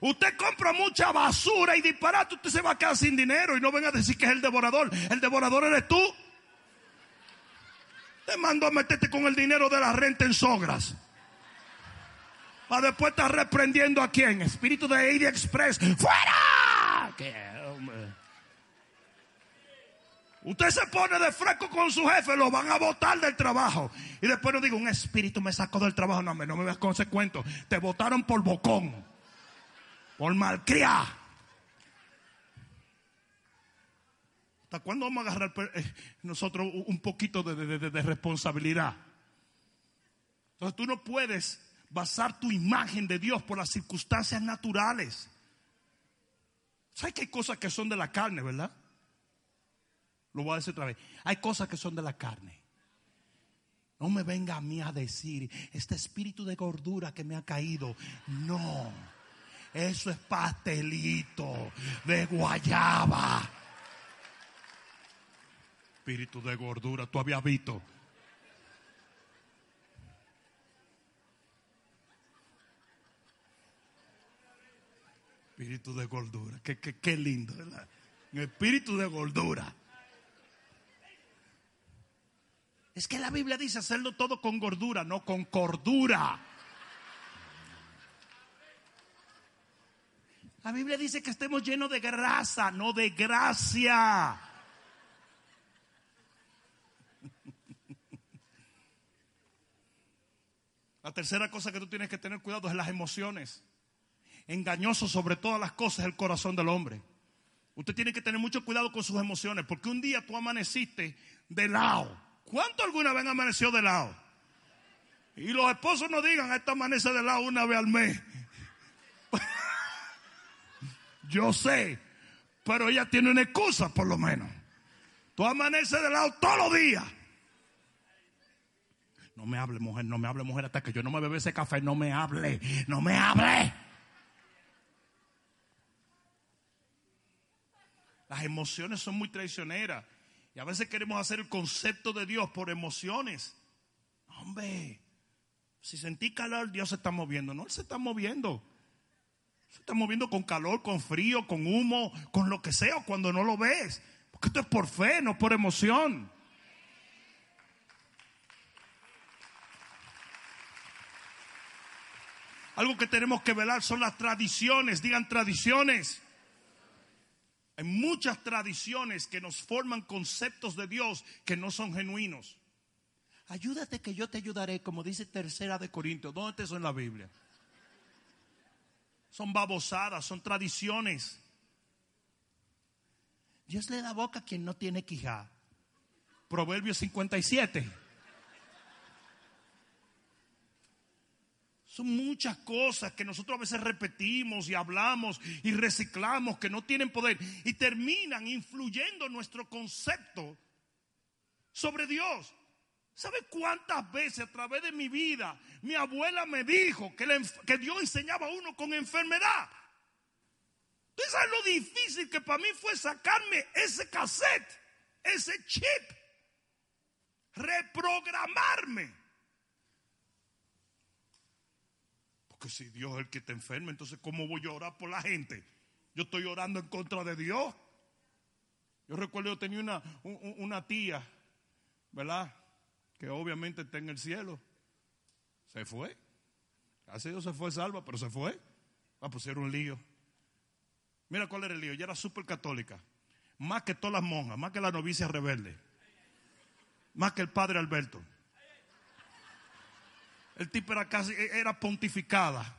Usted compra mucha basura y disparate, usted se va a quedar sin dinero y no venga a decir que es el devorador. El devorador eres tú. Te mando a meterte con el dinero de la renta en sogras. Para después estar reprendiendo a quién. Espíritu de AD Express. ¡Fuera! Usted se pone de fresco con su jefe, lo van a botar del trabajo. Y después no digo, un espíritu me sacó del trabajo. No, no me veas con ese cuento. Te votaron por bocón por malcriar. ¿Hasta cuándo vamos a agarrar eh, nosotros un poquito de, de, responsabilidad? Entonces tú no puedes basar tu imagen de Dios por las circunstancias naturales. ¿Sabes que hay cosas que son de la carne, verdad? Lo voy a decir otra vez. Hay cosas que son de la carne. No me venga a mí a decir, este espíritu de gordura que me ha caído. No. Eso es pastelito de guayaba. Espíritu de gordura, tú habías visto. Espíritu de gordura. Qué, qué, qué lindo, ¿verdad? espíritu de gordura. Es que la Biblia dice hacerlo todo con gordura, no con cordura. La Biblia dice que estemos llenos de grasa, no de gracia. La tercera cosa que tú tienes que tener cuidado es las emociones. Engañoso sobre todas las cosas el corazón del hombre. Usted tiene que tener mucho cuidado con sus emociones, porque un día tú amaneciste de lado. ¿Cuánto alguna vez amaneció de lado? Y los esposos no digan, esto amanece de lado una vez al mes. Yo sé, pero ella tiene una excusa por lo menos. Tú amaneces de lado todos los días. No me hable, mujer, no me hable, mujer, hasta que yo no me bebe ese café, no me hable, no me hable. Las emociones son muy traicioneras. Y a veces queremos hacer el concepto de Dios por emociones. Hombre, si sentí calor, Dios se está moviendo. No, Él se está moviendo. Se está moviendo con calor, con frío, con humo, con lo que sea cuando no lo ves. Porque esto es por fe, no por emoción. Algo que tenemos que velar son las tradiciones, digan tradiciones. Hay muchas tradiciones que nos forman conceptos de Dios que no son genuinos. Ayúdate que yo te ayudaré, como dice tercera de Corintios. ¿Dónde está eso en la Biblia? son babosadas, son tradiciones. Dios le da boca a quien no tiene quijá. Proverbios 57. Son muchas cosas que nosotros a veces repetimos y hablamos y reciclamos que no tienen poder y terminan influyendo nuestro concepto sobre Dios. ¿Sabe cuántas veces a través de mi vida mi abuela me dijo que, que Dios enseñaba a uno con enfermedad? ¿Tú sabes lo difícil que para mí fue sacarme ese cassette? ese chip, reprogramarme. Porque si Dios es el que te enferma, entonces ¿cómo voy a orar por la gente? Yo estoy orando en contra de Dios. Yo recuerdo, yo tenía una, una tía, ¿verdad? Que obviamente está en el cielo. Se fue. Hace Dios se fue salva, pero se fue. Va a pusieron un lío. Mira cuál era el lío. Ella era súper católica. Más que todas las monjas, más que la novicia rebelde. Más que el padre Alberto. El tipo era casi, era pontificada.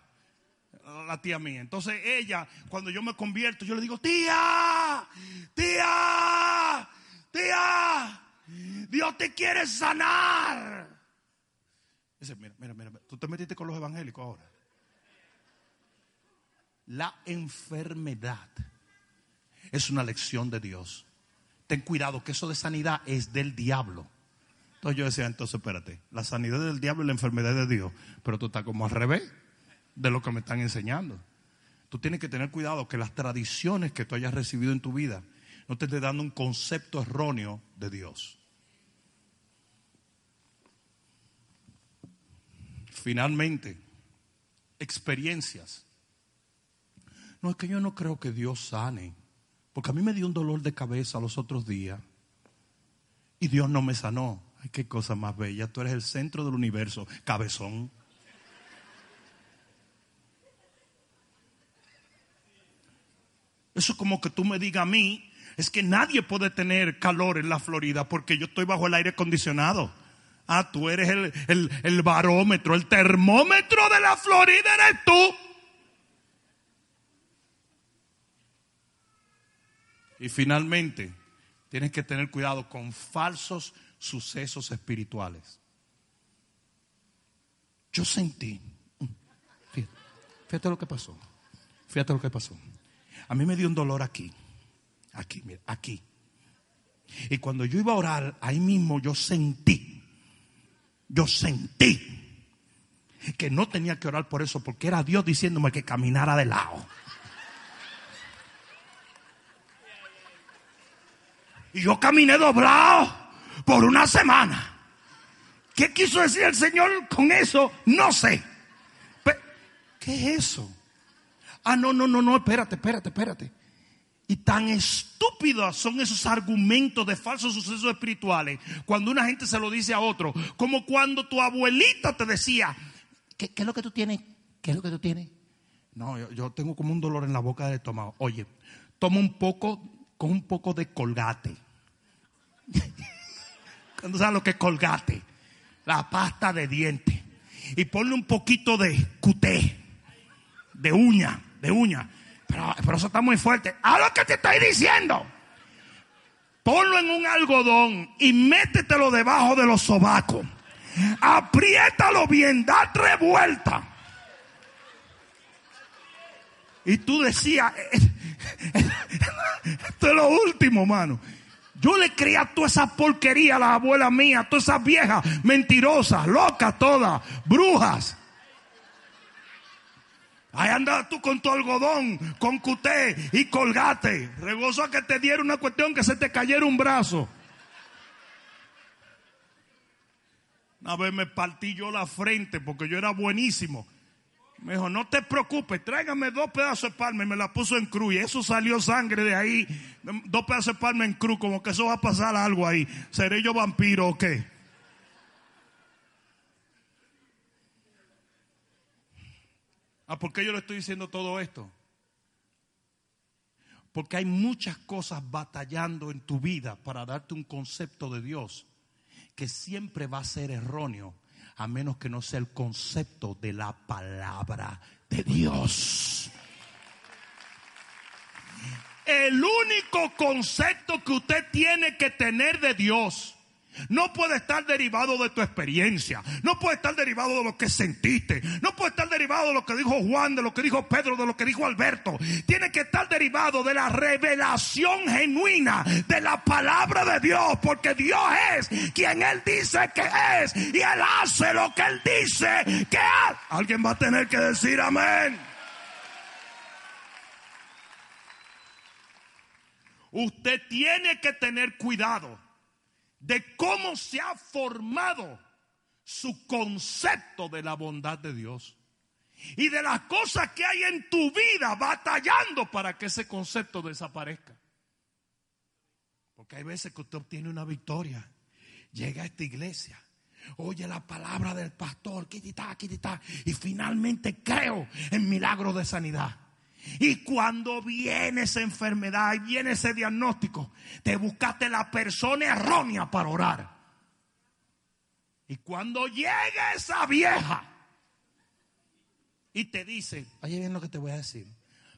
La tía mía. Entonces ella, cuando yo me convierto, yo le digo, tía, tía, tía, Dios te quiere sanar. Dice, mira, mira, mira, tú te metiste con los evangélicos ahora. La enfermedad es una lección de Dios. Ten cuidado que eso de sanidad es del diablo. Entonces yo decía, entonces espérate, la sanidad del diablo y la enfermedad de Dios. Pero tú estás como al revés de lo que me están enseñando. Tú tienes que tener cuidado que las tradiciones que tú hayas recibido en tu vida no te estén dando un concepto erróneo de Dios. Finalmente, experiencias. No es que yo no creo que Dios sane, porque a mí me dio un dolor de cabeza los otros días y Dios no me sanó. Ay, qué cosa más bella. Tú eres el centro del universo, cabezón. Eso es como que tú me digas a mí, es que nadie puede tener calor en la Florida porque yo estoy bajo el aire acondicionado. Ah, tú eres el, el barómetro, el termómetro de la Florida eres tú. Y finalmente, tienes que tener cuidado con falsos sucesos espirituales. Yo sentí, fíjate, fíjate lo que pasó, fíjate lo que pasó. A mí me dio un dolor aquí, aquí, mira, aquí. Y cuando yo iba a orar, ahí mismo yo sentí, yo sentí que no tenía que orar por eso, porque era Dios diciéndome que caminara de lado. Y yo caminé doblado por una semana. ¿Qué quiso decir el Señor con eso? No sé. ¿Qué es eso? Ah, no, no, no, no, espérate, espérate, espérate. Y tan estúpidos son esos argumentos de falsos sucesos espirituales cuando una gente se lo dice a otro. Como cuando tu abuelita te decía, ¿qué, es lo que tú tienes? ¿Qué es lo que tú tienes? No, yo, tengo como un dolor en la boca del estómago. Oye, toma un poco, con un poco de colgate. Cuando sabes lo que es colgate, la pasta de dientes. Y ponle un poquito de cuté, de uña, de uña. Pero, eso está muy fuerte. A lo que te estoy diciendo. Ponlo en un algodón y métetelo debajo de los sobacos. Apriétalo bien, da revuelta. Y tú decías, esto es lo último, mano. Yo le creía toda esa porquería a la abuela mía, todas esas viejas mentirosas, locas todas, brujas. Ahí andabas tú con tu algodón, con cuté y colgate. Regozo a que te diera una cuestión que se te cayera un brazo. Una vez me partí yo la frente porque yo era buenísimo. Me dijo, no te preocupes, tráigame dos pedazos de palma y me la puso en cruz. Y eso salió sangre de ahí. Dos pedazos de palma en cruz, como que eso va a pasar algo ahí. ¿Seré yo vampiro o qué? Ah, ¿por qué yo le estoy diciendo todo esto? Porque hay muchas cosas batallando en tu vida para darte un concepto de Dios que siempre va a ser erróneo a menos que no sea el concepto de la palabra de Dios. El único concepto que usted tiene que tener de Dios no puede estar derivado de tu experiencia. No puede estar derivado de lo que sentiste. No puede estar derivado de lo que dijo Juan, de lo que dijo Pedro, de lo que dijo Alberto. Tiene que estar derivado de la revelación genuina de la palabra de Dios. Porque Dios es quien Él dice que es. Y Él hace lo que Él dice que hace. Alguien va a tener que decir amén. usted tiene que tener cuidado de cómo se ha formado su concepto de la bondad de Dios. Y de las cosas que hay en tu vida batallando para que ese concepto desaparezca. Porque hay veces que usted obtiene una victoria, llega a esta iglesia, oye la palabra del pastor, y finalmente creo en milagros de sanidad. Y cuando viene esa enfermedad y viene ese diagnóstico, te buscaste la persona errónea para orar. Y cuando llega esa vieja y te dice, oye bien lo que te voy a decir,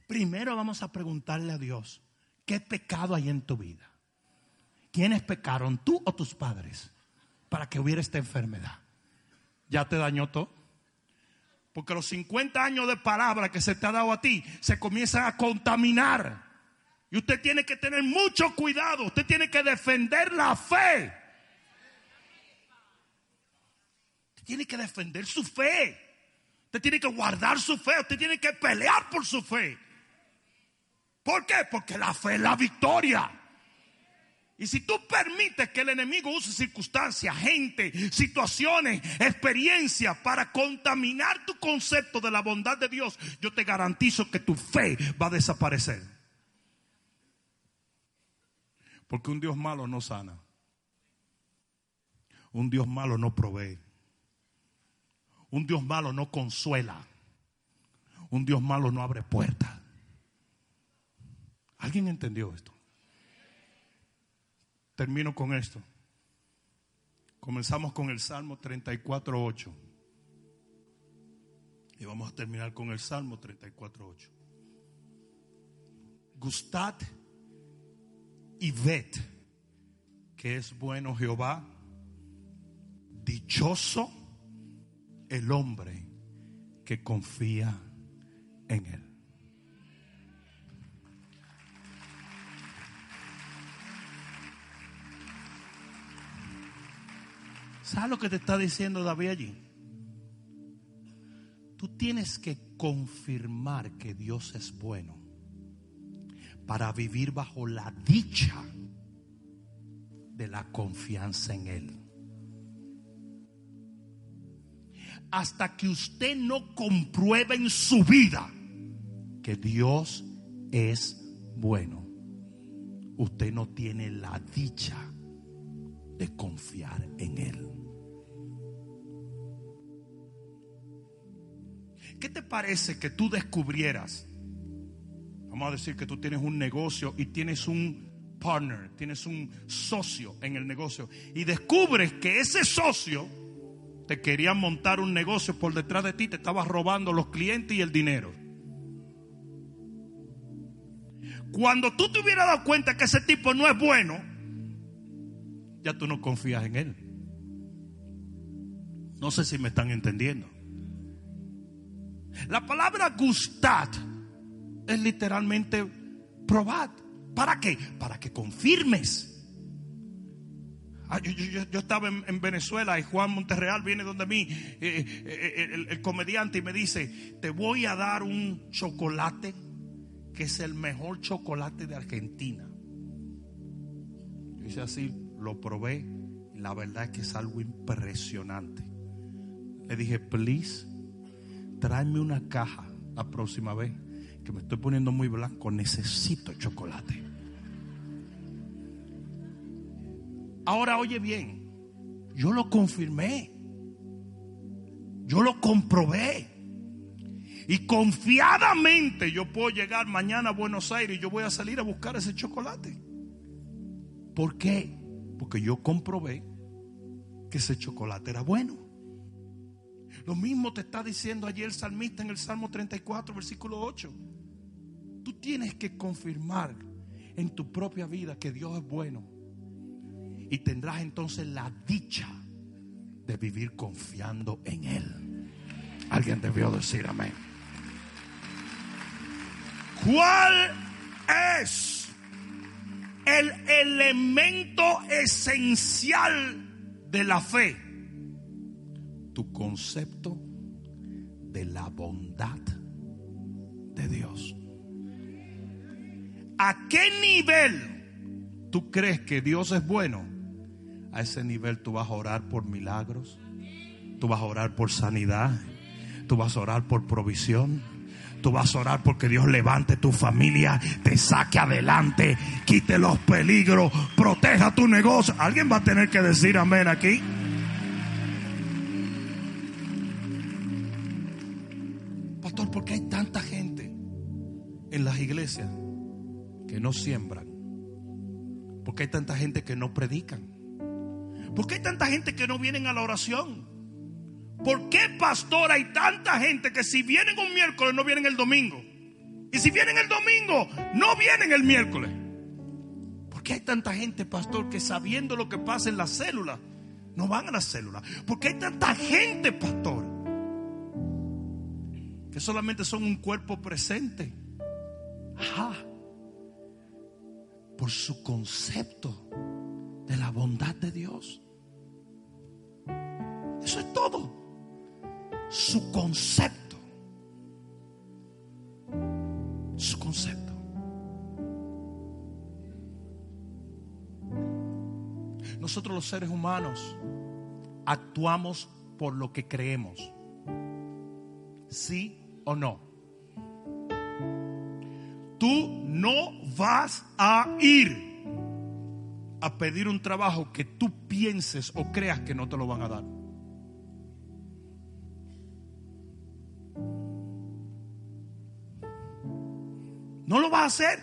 primero vamos a preguntarle a Dios, ¿qué pecado hay en tu vida? ¿Quiénes pecaron, tú o tus padres, para que hubiera esta enfermedad? ¿Ya te dañó todo? Porque los 50 años de palabra que se te ha dado a ti se comienzan a contaminar. Y usted tiene que tener mucho cuidado. Usted tiene que defender la fe. Usted tiene que defender su fe. Usted tiene que guardar su fe. Usted tiene que pelear por su fe. ¿Por qué? Porque la fe es la victoria. Y si tú permites que el enemigo use circunstancias, gente, situaciones, experiencias para contaminar tu concepto de la bondad de Dios, yo te garantizo que tu fe va a desaparecer. Porque un Dios malo no sana. Un Dios malo no provee. Un Dios malo no consuela. Un Dios malo no abre puertas. ¿Alguien entendió esto? Termino con esto. Comenzamos con el Salmo 34.8. Y vamos a terminar con el Salmo 34.8. Gustad y ved que es bueno Jehová. Dichoso el hombre que confía en él. ¿Sabes lo que te está diciendo David allí? Tú tienes que confirmar que Dios es bueno para vivir bajo la dicha de la confianza en Él. Hasta que usted no compruebe en su vida que Dios es bueno, usted no tiene la dicha de confiar en Él. ¿Qué te parece que tú descubrieras? Vamos a decir que tú tienes un negocio y tienes un partner, tienes un socio en el negocio y descubres que ese socio te quería montar un negocio por detrás de ti, te estaba robando los clientes y el dinero. Cuando tú te hubieras dado cuenta que ese tipo no es bueno, ya tú no confías en él. No sé si me están entendiendo. La palabra gustad es literalmente probad. ¿Para qué? Para que confirmes. Ah, yo, estaba en, Venezuela y Juan Monterreal viene donde mí, eh, eh, eh, el, comediante, y me dice, te voy a dar un chocolate que es el mejor chocolate de Argentina. Yo hice así, lo probé y la verdad es que es algo impresionante. Le dije, please, tráeme una caja la próxima vez, que me estoy poniendo muy blanco, necesito chocolate. Ahora oye bien, yo lo confirmé, yo lo comprobé. Y confiadamente yo puedo llegar mañana a Buenos Aires y yo voy a salir a buscar ese chocolate. ¿Por qué? Porque yo comprobé que ese chocolate era bueno. Lo mismo te está diciendo ayer el salmista en el Salmo 34, versículo 8. Tú tienes que confirmar en tu propia vida que Dios es bueno. Y tendrás entonces la dicha de vivir confiando en Él. Alguien debió decir amén. ¿Cuál es el elemento esencial de la fe? Tu concepto de la bondad de Dios. ¿A qué nivel tú crees que Dios es bueno, a ese nivel tú vas a orar por milagros, tú vas a orar por sanidad, tú vas a orar por provisión. Tú vas a orar porque Dios levante tu familia, te saque adelante, quite los peligros, proteja tu negocio. Alguien va a tener que decir amén aquí. Las iglesias que no siembran? ¿Por qué hay tanta gente que no predican? ¿Por qué hay tanta gente que no vienen a la oración? ¿Por qué, pastor, hay tanta gente que si vienen un miércoles no vienen el domingo? Y si vienen el domingo, no vienen el miércoles. ¿Por qué hay tanta gente, pastor, que sabiendo lo que pasa en la célula, no van a la célula? ¿Por qué hay tanta gente, pastor, que solamente son un cuerpo presente? Ajá. Por su concepto de la bondad de Dios. Eso es todo su concepto. Su concepto. Nosotros los seres humanos actuamos por lo que creemos. ¿Sí o no? Tú no vas a ir a pedir un trabajo que tú pienses o creas que no te lo van a dar. No lo vas a hacer.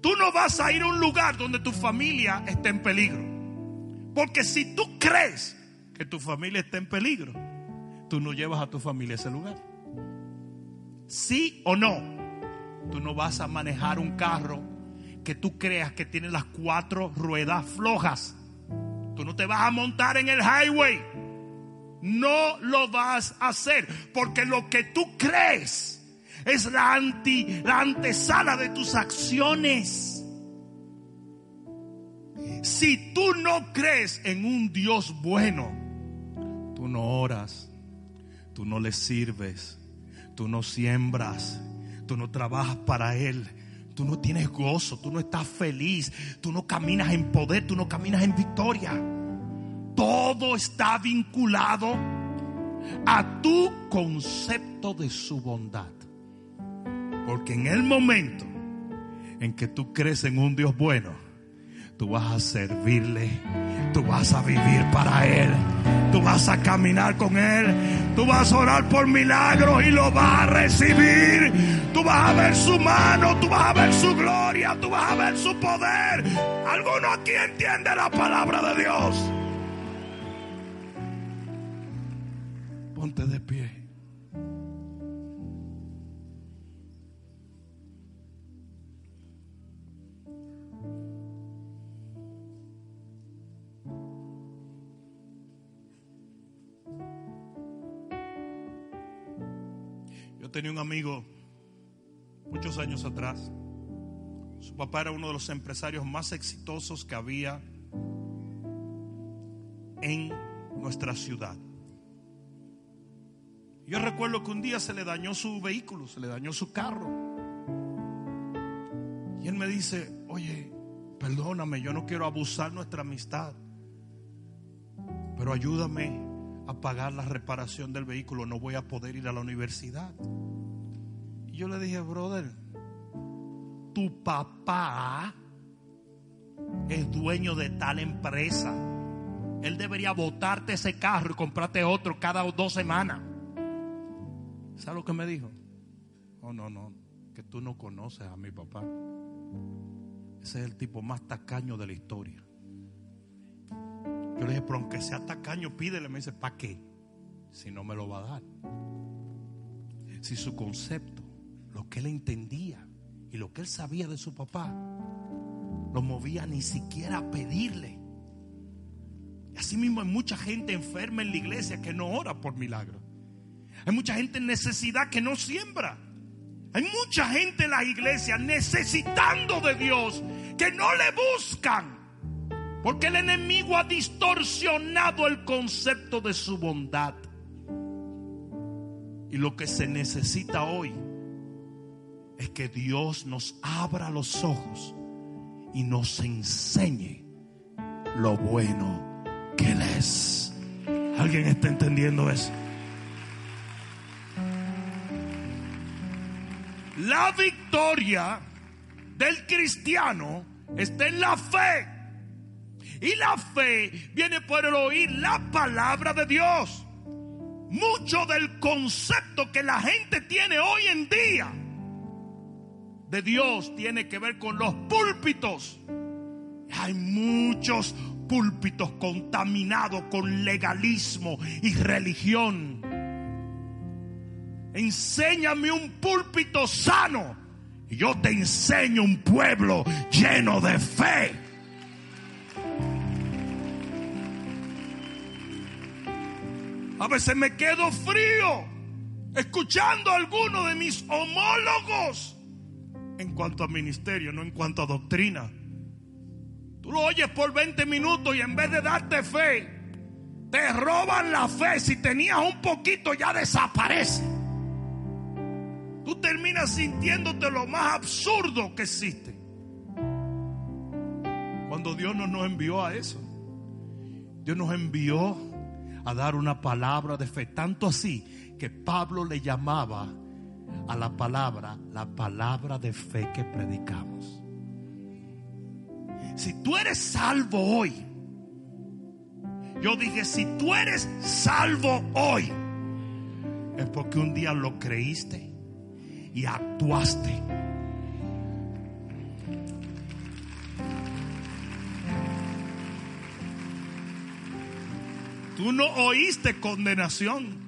Tú no vas a ir a un lugar donde tu familia esté en peligro. Porque si tú crees que tu familia está en peligro, tú no llevas a tu familia a ese lugar. ¿Sí o no? Tú no vas a manejar un carro que tú creas que tiene las cuatro ruedas flojas. Tú no te vas a montar en el highway. No lo vas a hacer porque lo que tú crees es la, anti, la antesala de tus acciones. Si tú no crees en un Dios bueno, tú no oras, tú no le sirves, tú no siembras, tú no trabajas para Él, tú no tienes gozo, tú no estás feliz, tú no caminas en poder, tú no caminas en victoria. Todo está vinculado a tu concepto de su bondad. Porque en el momento en que tú crees en un Dios bueno, tú vas a servirle, tú vas a vivir para Él, tú vas a caminar con Él, tú vas a orar por milagros y lo vas a recibir, tú vas a ver su mano, tú vas a ver su gloria, tú vas a ver su poder. ¿Alguno aquí entiende la palabra de Dios? Ponte de pie. Tenía un amigo muchos años atrás. Su papá era uno de los empresarios más exitosos que había en nuestra ciudad. Yo recuerdo que un día se le dañó su vehículo, se le dañó su carro. Y él me dice, oye, perdóname, yo no quiero abusar nuestra amistad, pero ayúdame a pagar la reparación del vehículo, no voy a poder ir a la universidad. Y yo le dije, brother, tu papá es dueño de tal empresa. Él debería botarte ese carro y comprarte otro cada dos semanas. ¿Sabes lo que me dijo? Oh, no, no, que tú no conoces a mi papá. Ese es el tipo más tacaño de la historia. Yo le dije, pero aunque sea tacaño, pídele. Me dice, ¿para qué? Si no me lo va a dar. Si su concepto, lo que él entendía y lo que él sabía de su papá, lo movía ni siquiera a pedirle. Y así mismo hay mucha gente enferma en la iglesia que no ora por milagros. Hay mucha gente en necesidad que no siembra. Hay mucha gente en la iglesia necesitando de Dios que no le buscan. Porque el enemigo ha distorsionado el concepto de su bondad. Y lo que se necesita hoy es que Dios nos abra los ojos y nos enseñe lo bueno que Él es. ¿Alguien está entendiendo eso? La victoria del cristiano está en la fe. Y la fe viene por el oír la palabra de Dios. Mucho del concepto que la gente tiene hoy en día de Dios tiene que ver con los púlpitos. Hay muchos púlpitos contaminados con legalismo y religión. Enséñame un púlpito sano y yo te enseño un pueblo lleno de fe. A veces me quedo frío escuchando a algunos de mis homólogos en cuanto a ministerio, no en cuanto a doctrina. Tú lo oyes por 20 minutos y en vez de darte fe, te roban la fe. Si tenías un poquito ya desaparece. Tú terminas sintiéndote lo más absurdo que existe. Cuando Dios no nos envió a eso. Dios nos envió a dar una palabra de fe. Tanto así que Pablo le llamaba a la palabra la palabra de fe que predicamos. Si tú eres salvo hoy, yo dije, si tú eres salvo hoy, es porque un día lo creíste y actuaste. Tú no oíste condenación.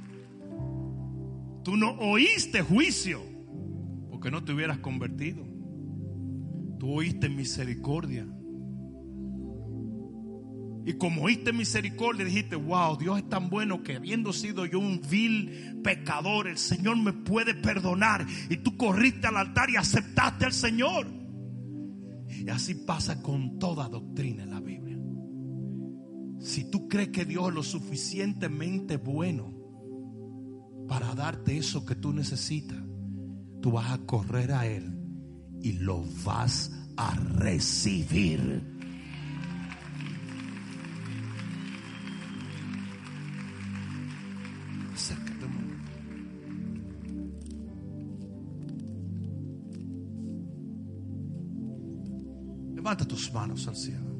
Tú no oíste juicio porque no te hubieras convertido. Tú oíste misericordia. Y como oíste misericordia, dijiste, wow, Dios es tan bueno que habiendo sido yo un vil pecador, el Señor me puede perdonar. Y tú corriste al altar y aceptaste al Señor. Y así pasa con toda doctrina en la Biblia. Si tú crees que Dios es lo suficientemente bueno para darte eso que tú necesitas, tú vas a correr a Él y lo vas a recibir. Acércate. Levanta tus manos al cielo.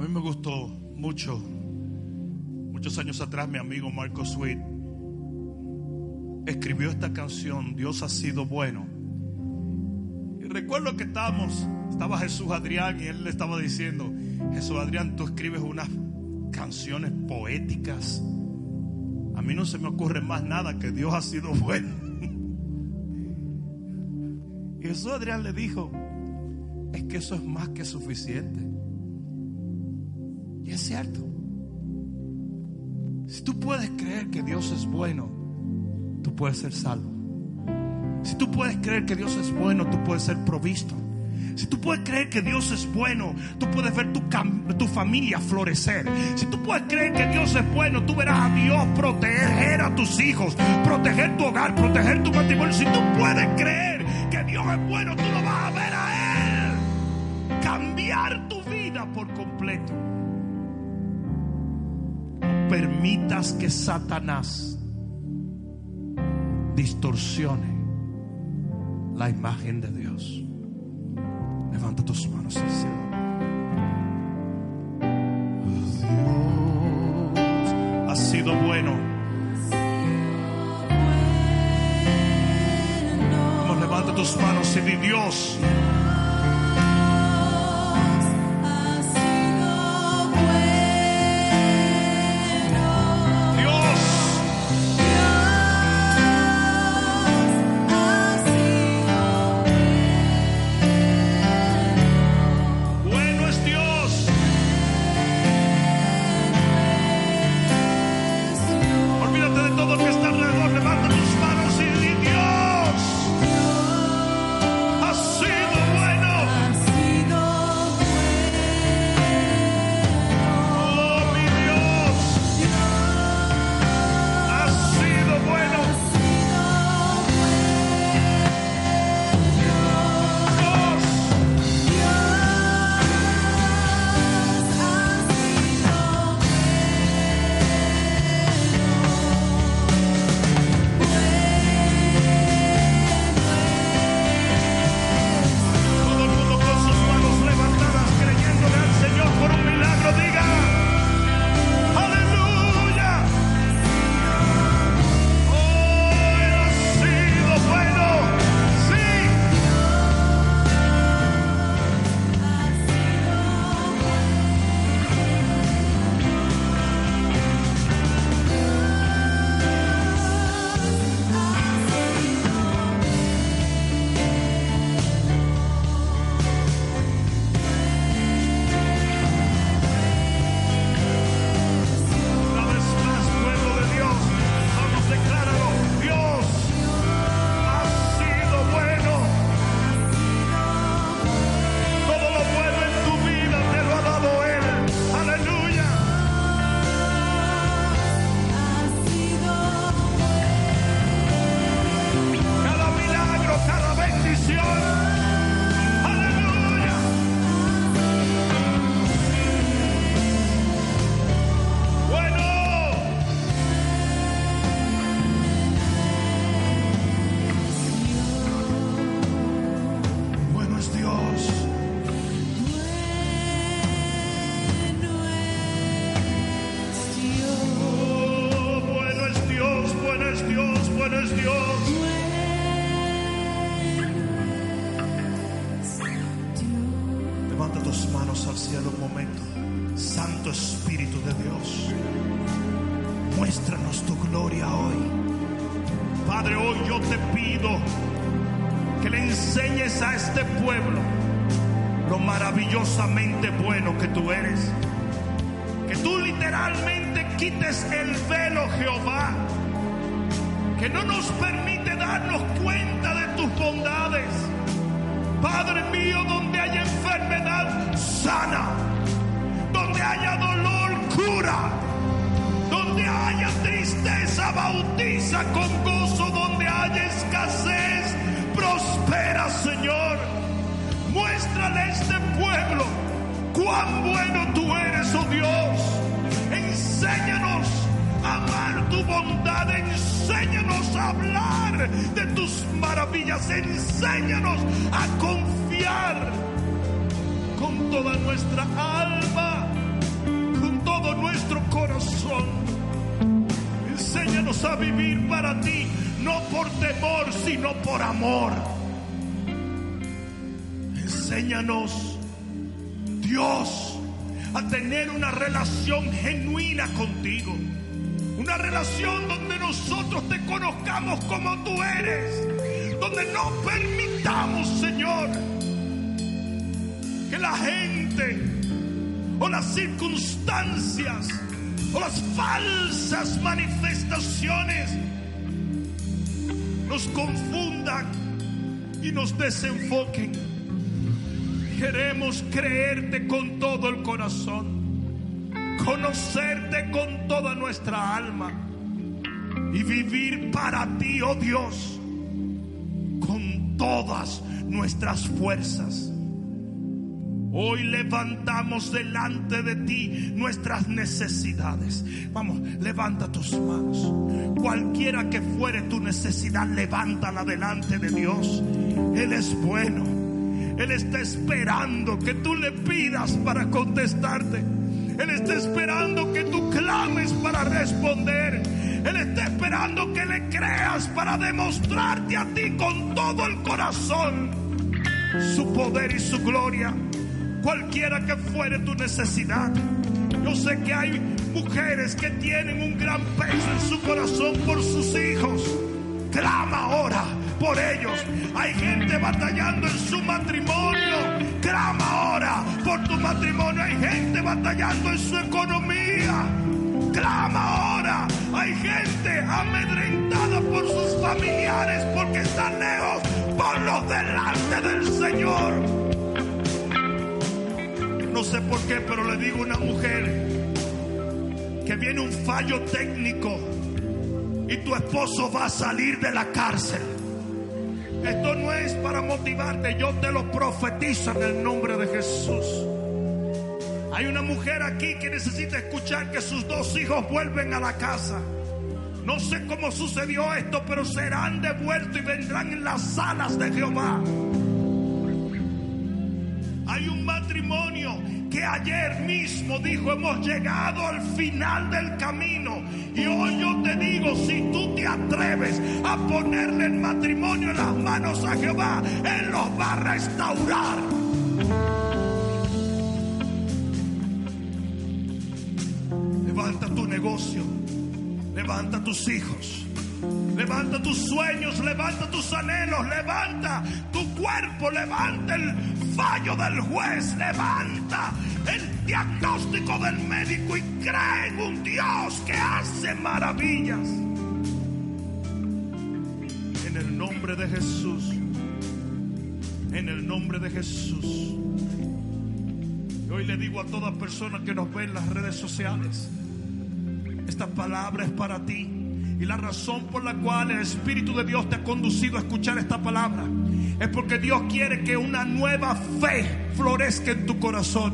A mí me gustó mucho, muchos años atrás, mi amigo Marco Sweet escribió esta canción, Dios ha sido bueno. Y recuerdo que estábamos, estaba Jesús Adrián y él le estaba diciendo, Jesús Adrián, tú escribes unas canciones poéticas. A mí no se me ocurre más nada que Dios ha sido bueno. Y Jesús Adrián le dijo, es que eso es más que suficiente. Es cierto. Si tú puedes creer que Dios es bueno, tú puedes ser salvo. Si tú puedes creer que Dios es bueno, tú puedes ser provisto. Si tú puedes creer que Dios es bueno, tú puedes ver tu, tu, familia florecer. Si tú puedes creer que Dios es bueno, tú verás a Dios proteger a tus hijos, proteger tu hogar, proteger tu matrimonio. Si tú puedes creer que Dios es bueno, tú lo vas a ver a Él. Cambiar tu vida por completo. Permitas que Satanás distorsione la imagen de Dios. Levanta tus manos al cielo. Dios ha sido bueno. Levanta tus manos y di Dios. O las falsas manifestaciones nos confundan y nos desenfoquen. Queremos creerte con todo el corazón, conocerte con toda nuestra alma y vivir para ti, oh Dios, con todas nuestras fuerzas. Hoy levantamos delante de ti nuestras necesidades. Vamos, levanta tus manos. Cualquiera que fuere tu necesidad, levántala delante de Dios. Él es bueno. Él está esperando que tú le pidas para contestarte. Él está esperando que tú clames para responder. Él está esperando que le creas para demostrarte a ti con todo el corazón su poder y su gloria cualquiera que fuere tu necesidad. Yo sé que hay mujeres que tienen un gran peso en su corazón por sus hijos. Clama ahora por ellos. Hay gente batallando en su matrimonio. Clama ahora por tu matrimonio. Hay gente batallando en su economía. Clama ahora. Hay gente amedrentada por sus familiares porque están lejos. Ponlos delante del Señor. No sé por qué, pero le digo a una mujer que viene un fallo técnico y tu esposo va a salir de la cárcel. Esto no es para motivarte, yo te lo profetizo en el nombre de Jesús. Hay una mujer aquí que necesita escuchar que sus dos hijos vuelven a la casa. No sé cómo sucedió esto, pero serán devueltos y vendrán en las salas de Jehová. Ayer mismo dijo hemos llegado al final del camino. Y hoy yo te digo, si tú te atreves a ponerle el matrimonio en las manos a Jehová, Él los va a restaurar. Levanta tu negocio, levanta tus hijos. Levanta tus sueños, levanta tus anhelos, levanta tu cuerpo, levanta el fallo del juez, levanta el diagnóstico del médico y cree en un Dios que hace maravillas. En el nombre de Jesús, en el nombre de Jesús. Y hoy le digo a toda persona que nos ve en las redes sociales, esta palabra es para ti. Y la razón por la cual el Espíritu de Dios te ha conducido a escuchar esta palabra es porque Dios quiere que una nueva fe florezca en tu corazón.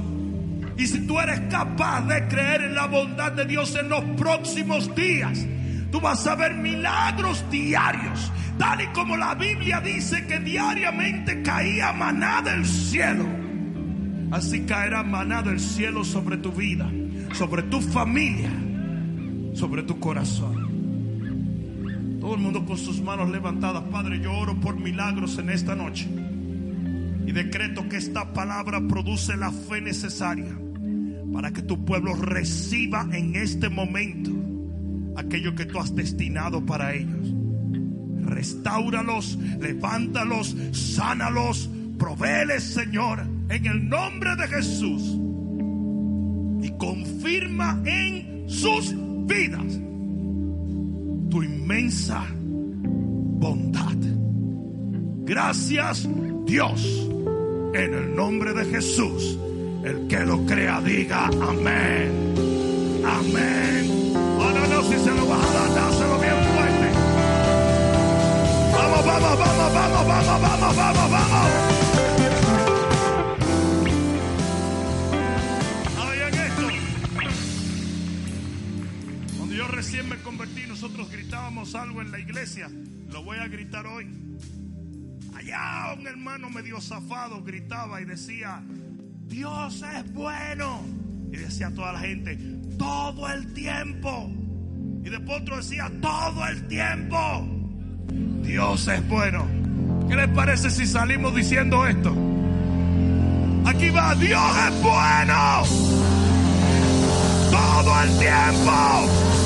Y si tú eres capaz de creer en la bondad de Dios en los próximos días, tú vas a ver milagros diarios, tal y como la Biblia dice que diariamente caía maná del cielo. Así caerá maná del cielo sobre tu vida, sobre tu familia, sobre tu corazón. Todo el mundo con sus manos levantadas. Padre, yo oro por milagros en esta noche. Y decreto que esta palabra produce la fe necesaria para que tu pueblo reciba en este momento aquello que tú has destinado para ellos. Restáuralos, levántalos, sánalos, provéles, Señor, en el nombre de Jesús. Y confirma en sus vidas tu inmensa bondad. Gracias, Dios, en el nombre de Jesús. El que lo crea, diga amén. Amén. Ahora no, si se lo vas a dar, dáselo bien fuerte. Vamos, vamos, vamos, vamos, vamos, vamos, vamos, vamos. Recién me convertí, nosotros gritábamos algo en la iglesia. Lo voy a gritar hoy. Allá un hermano medio zafado gritaba y decía, Dios es bueno. Y decía toda la gente, todo el tiempo. Y después otro decía, todo el tiempo. Dios es bueno. ¿Qué les parece si salimos diciendo esto? Aquí va, Dios es bueno. Todo el tiempo.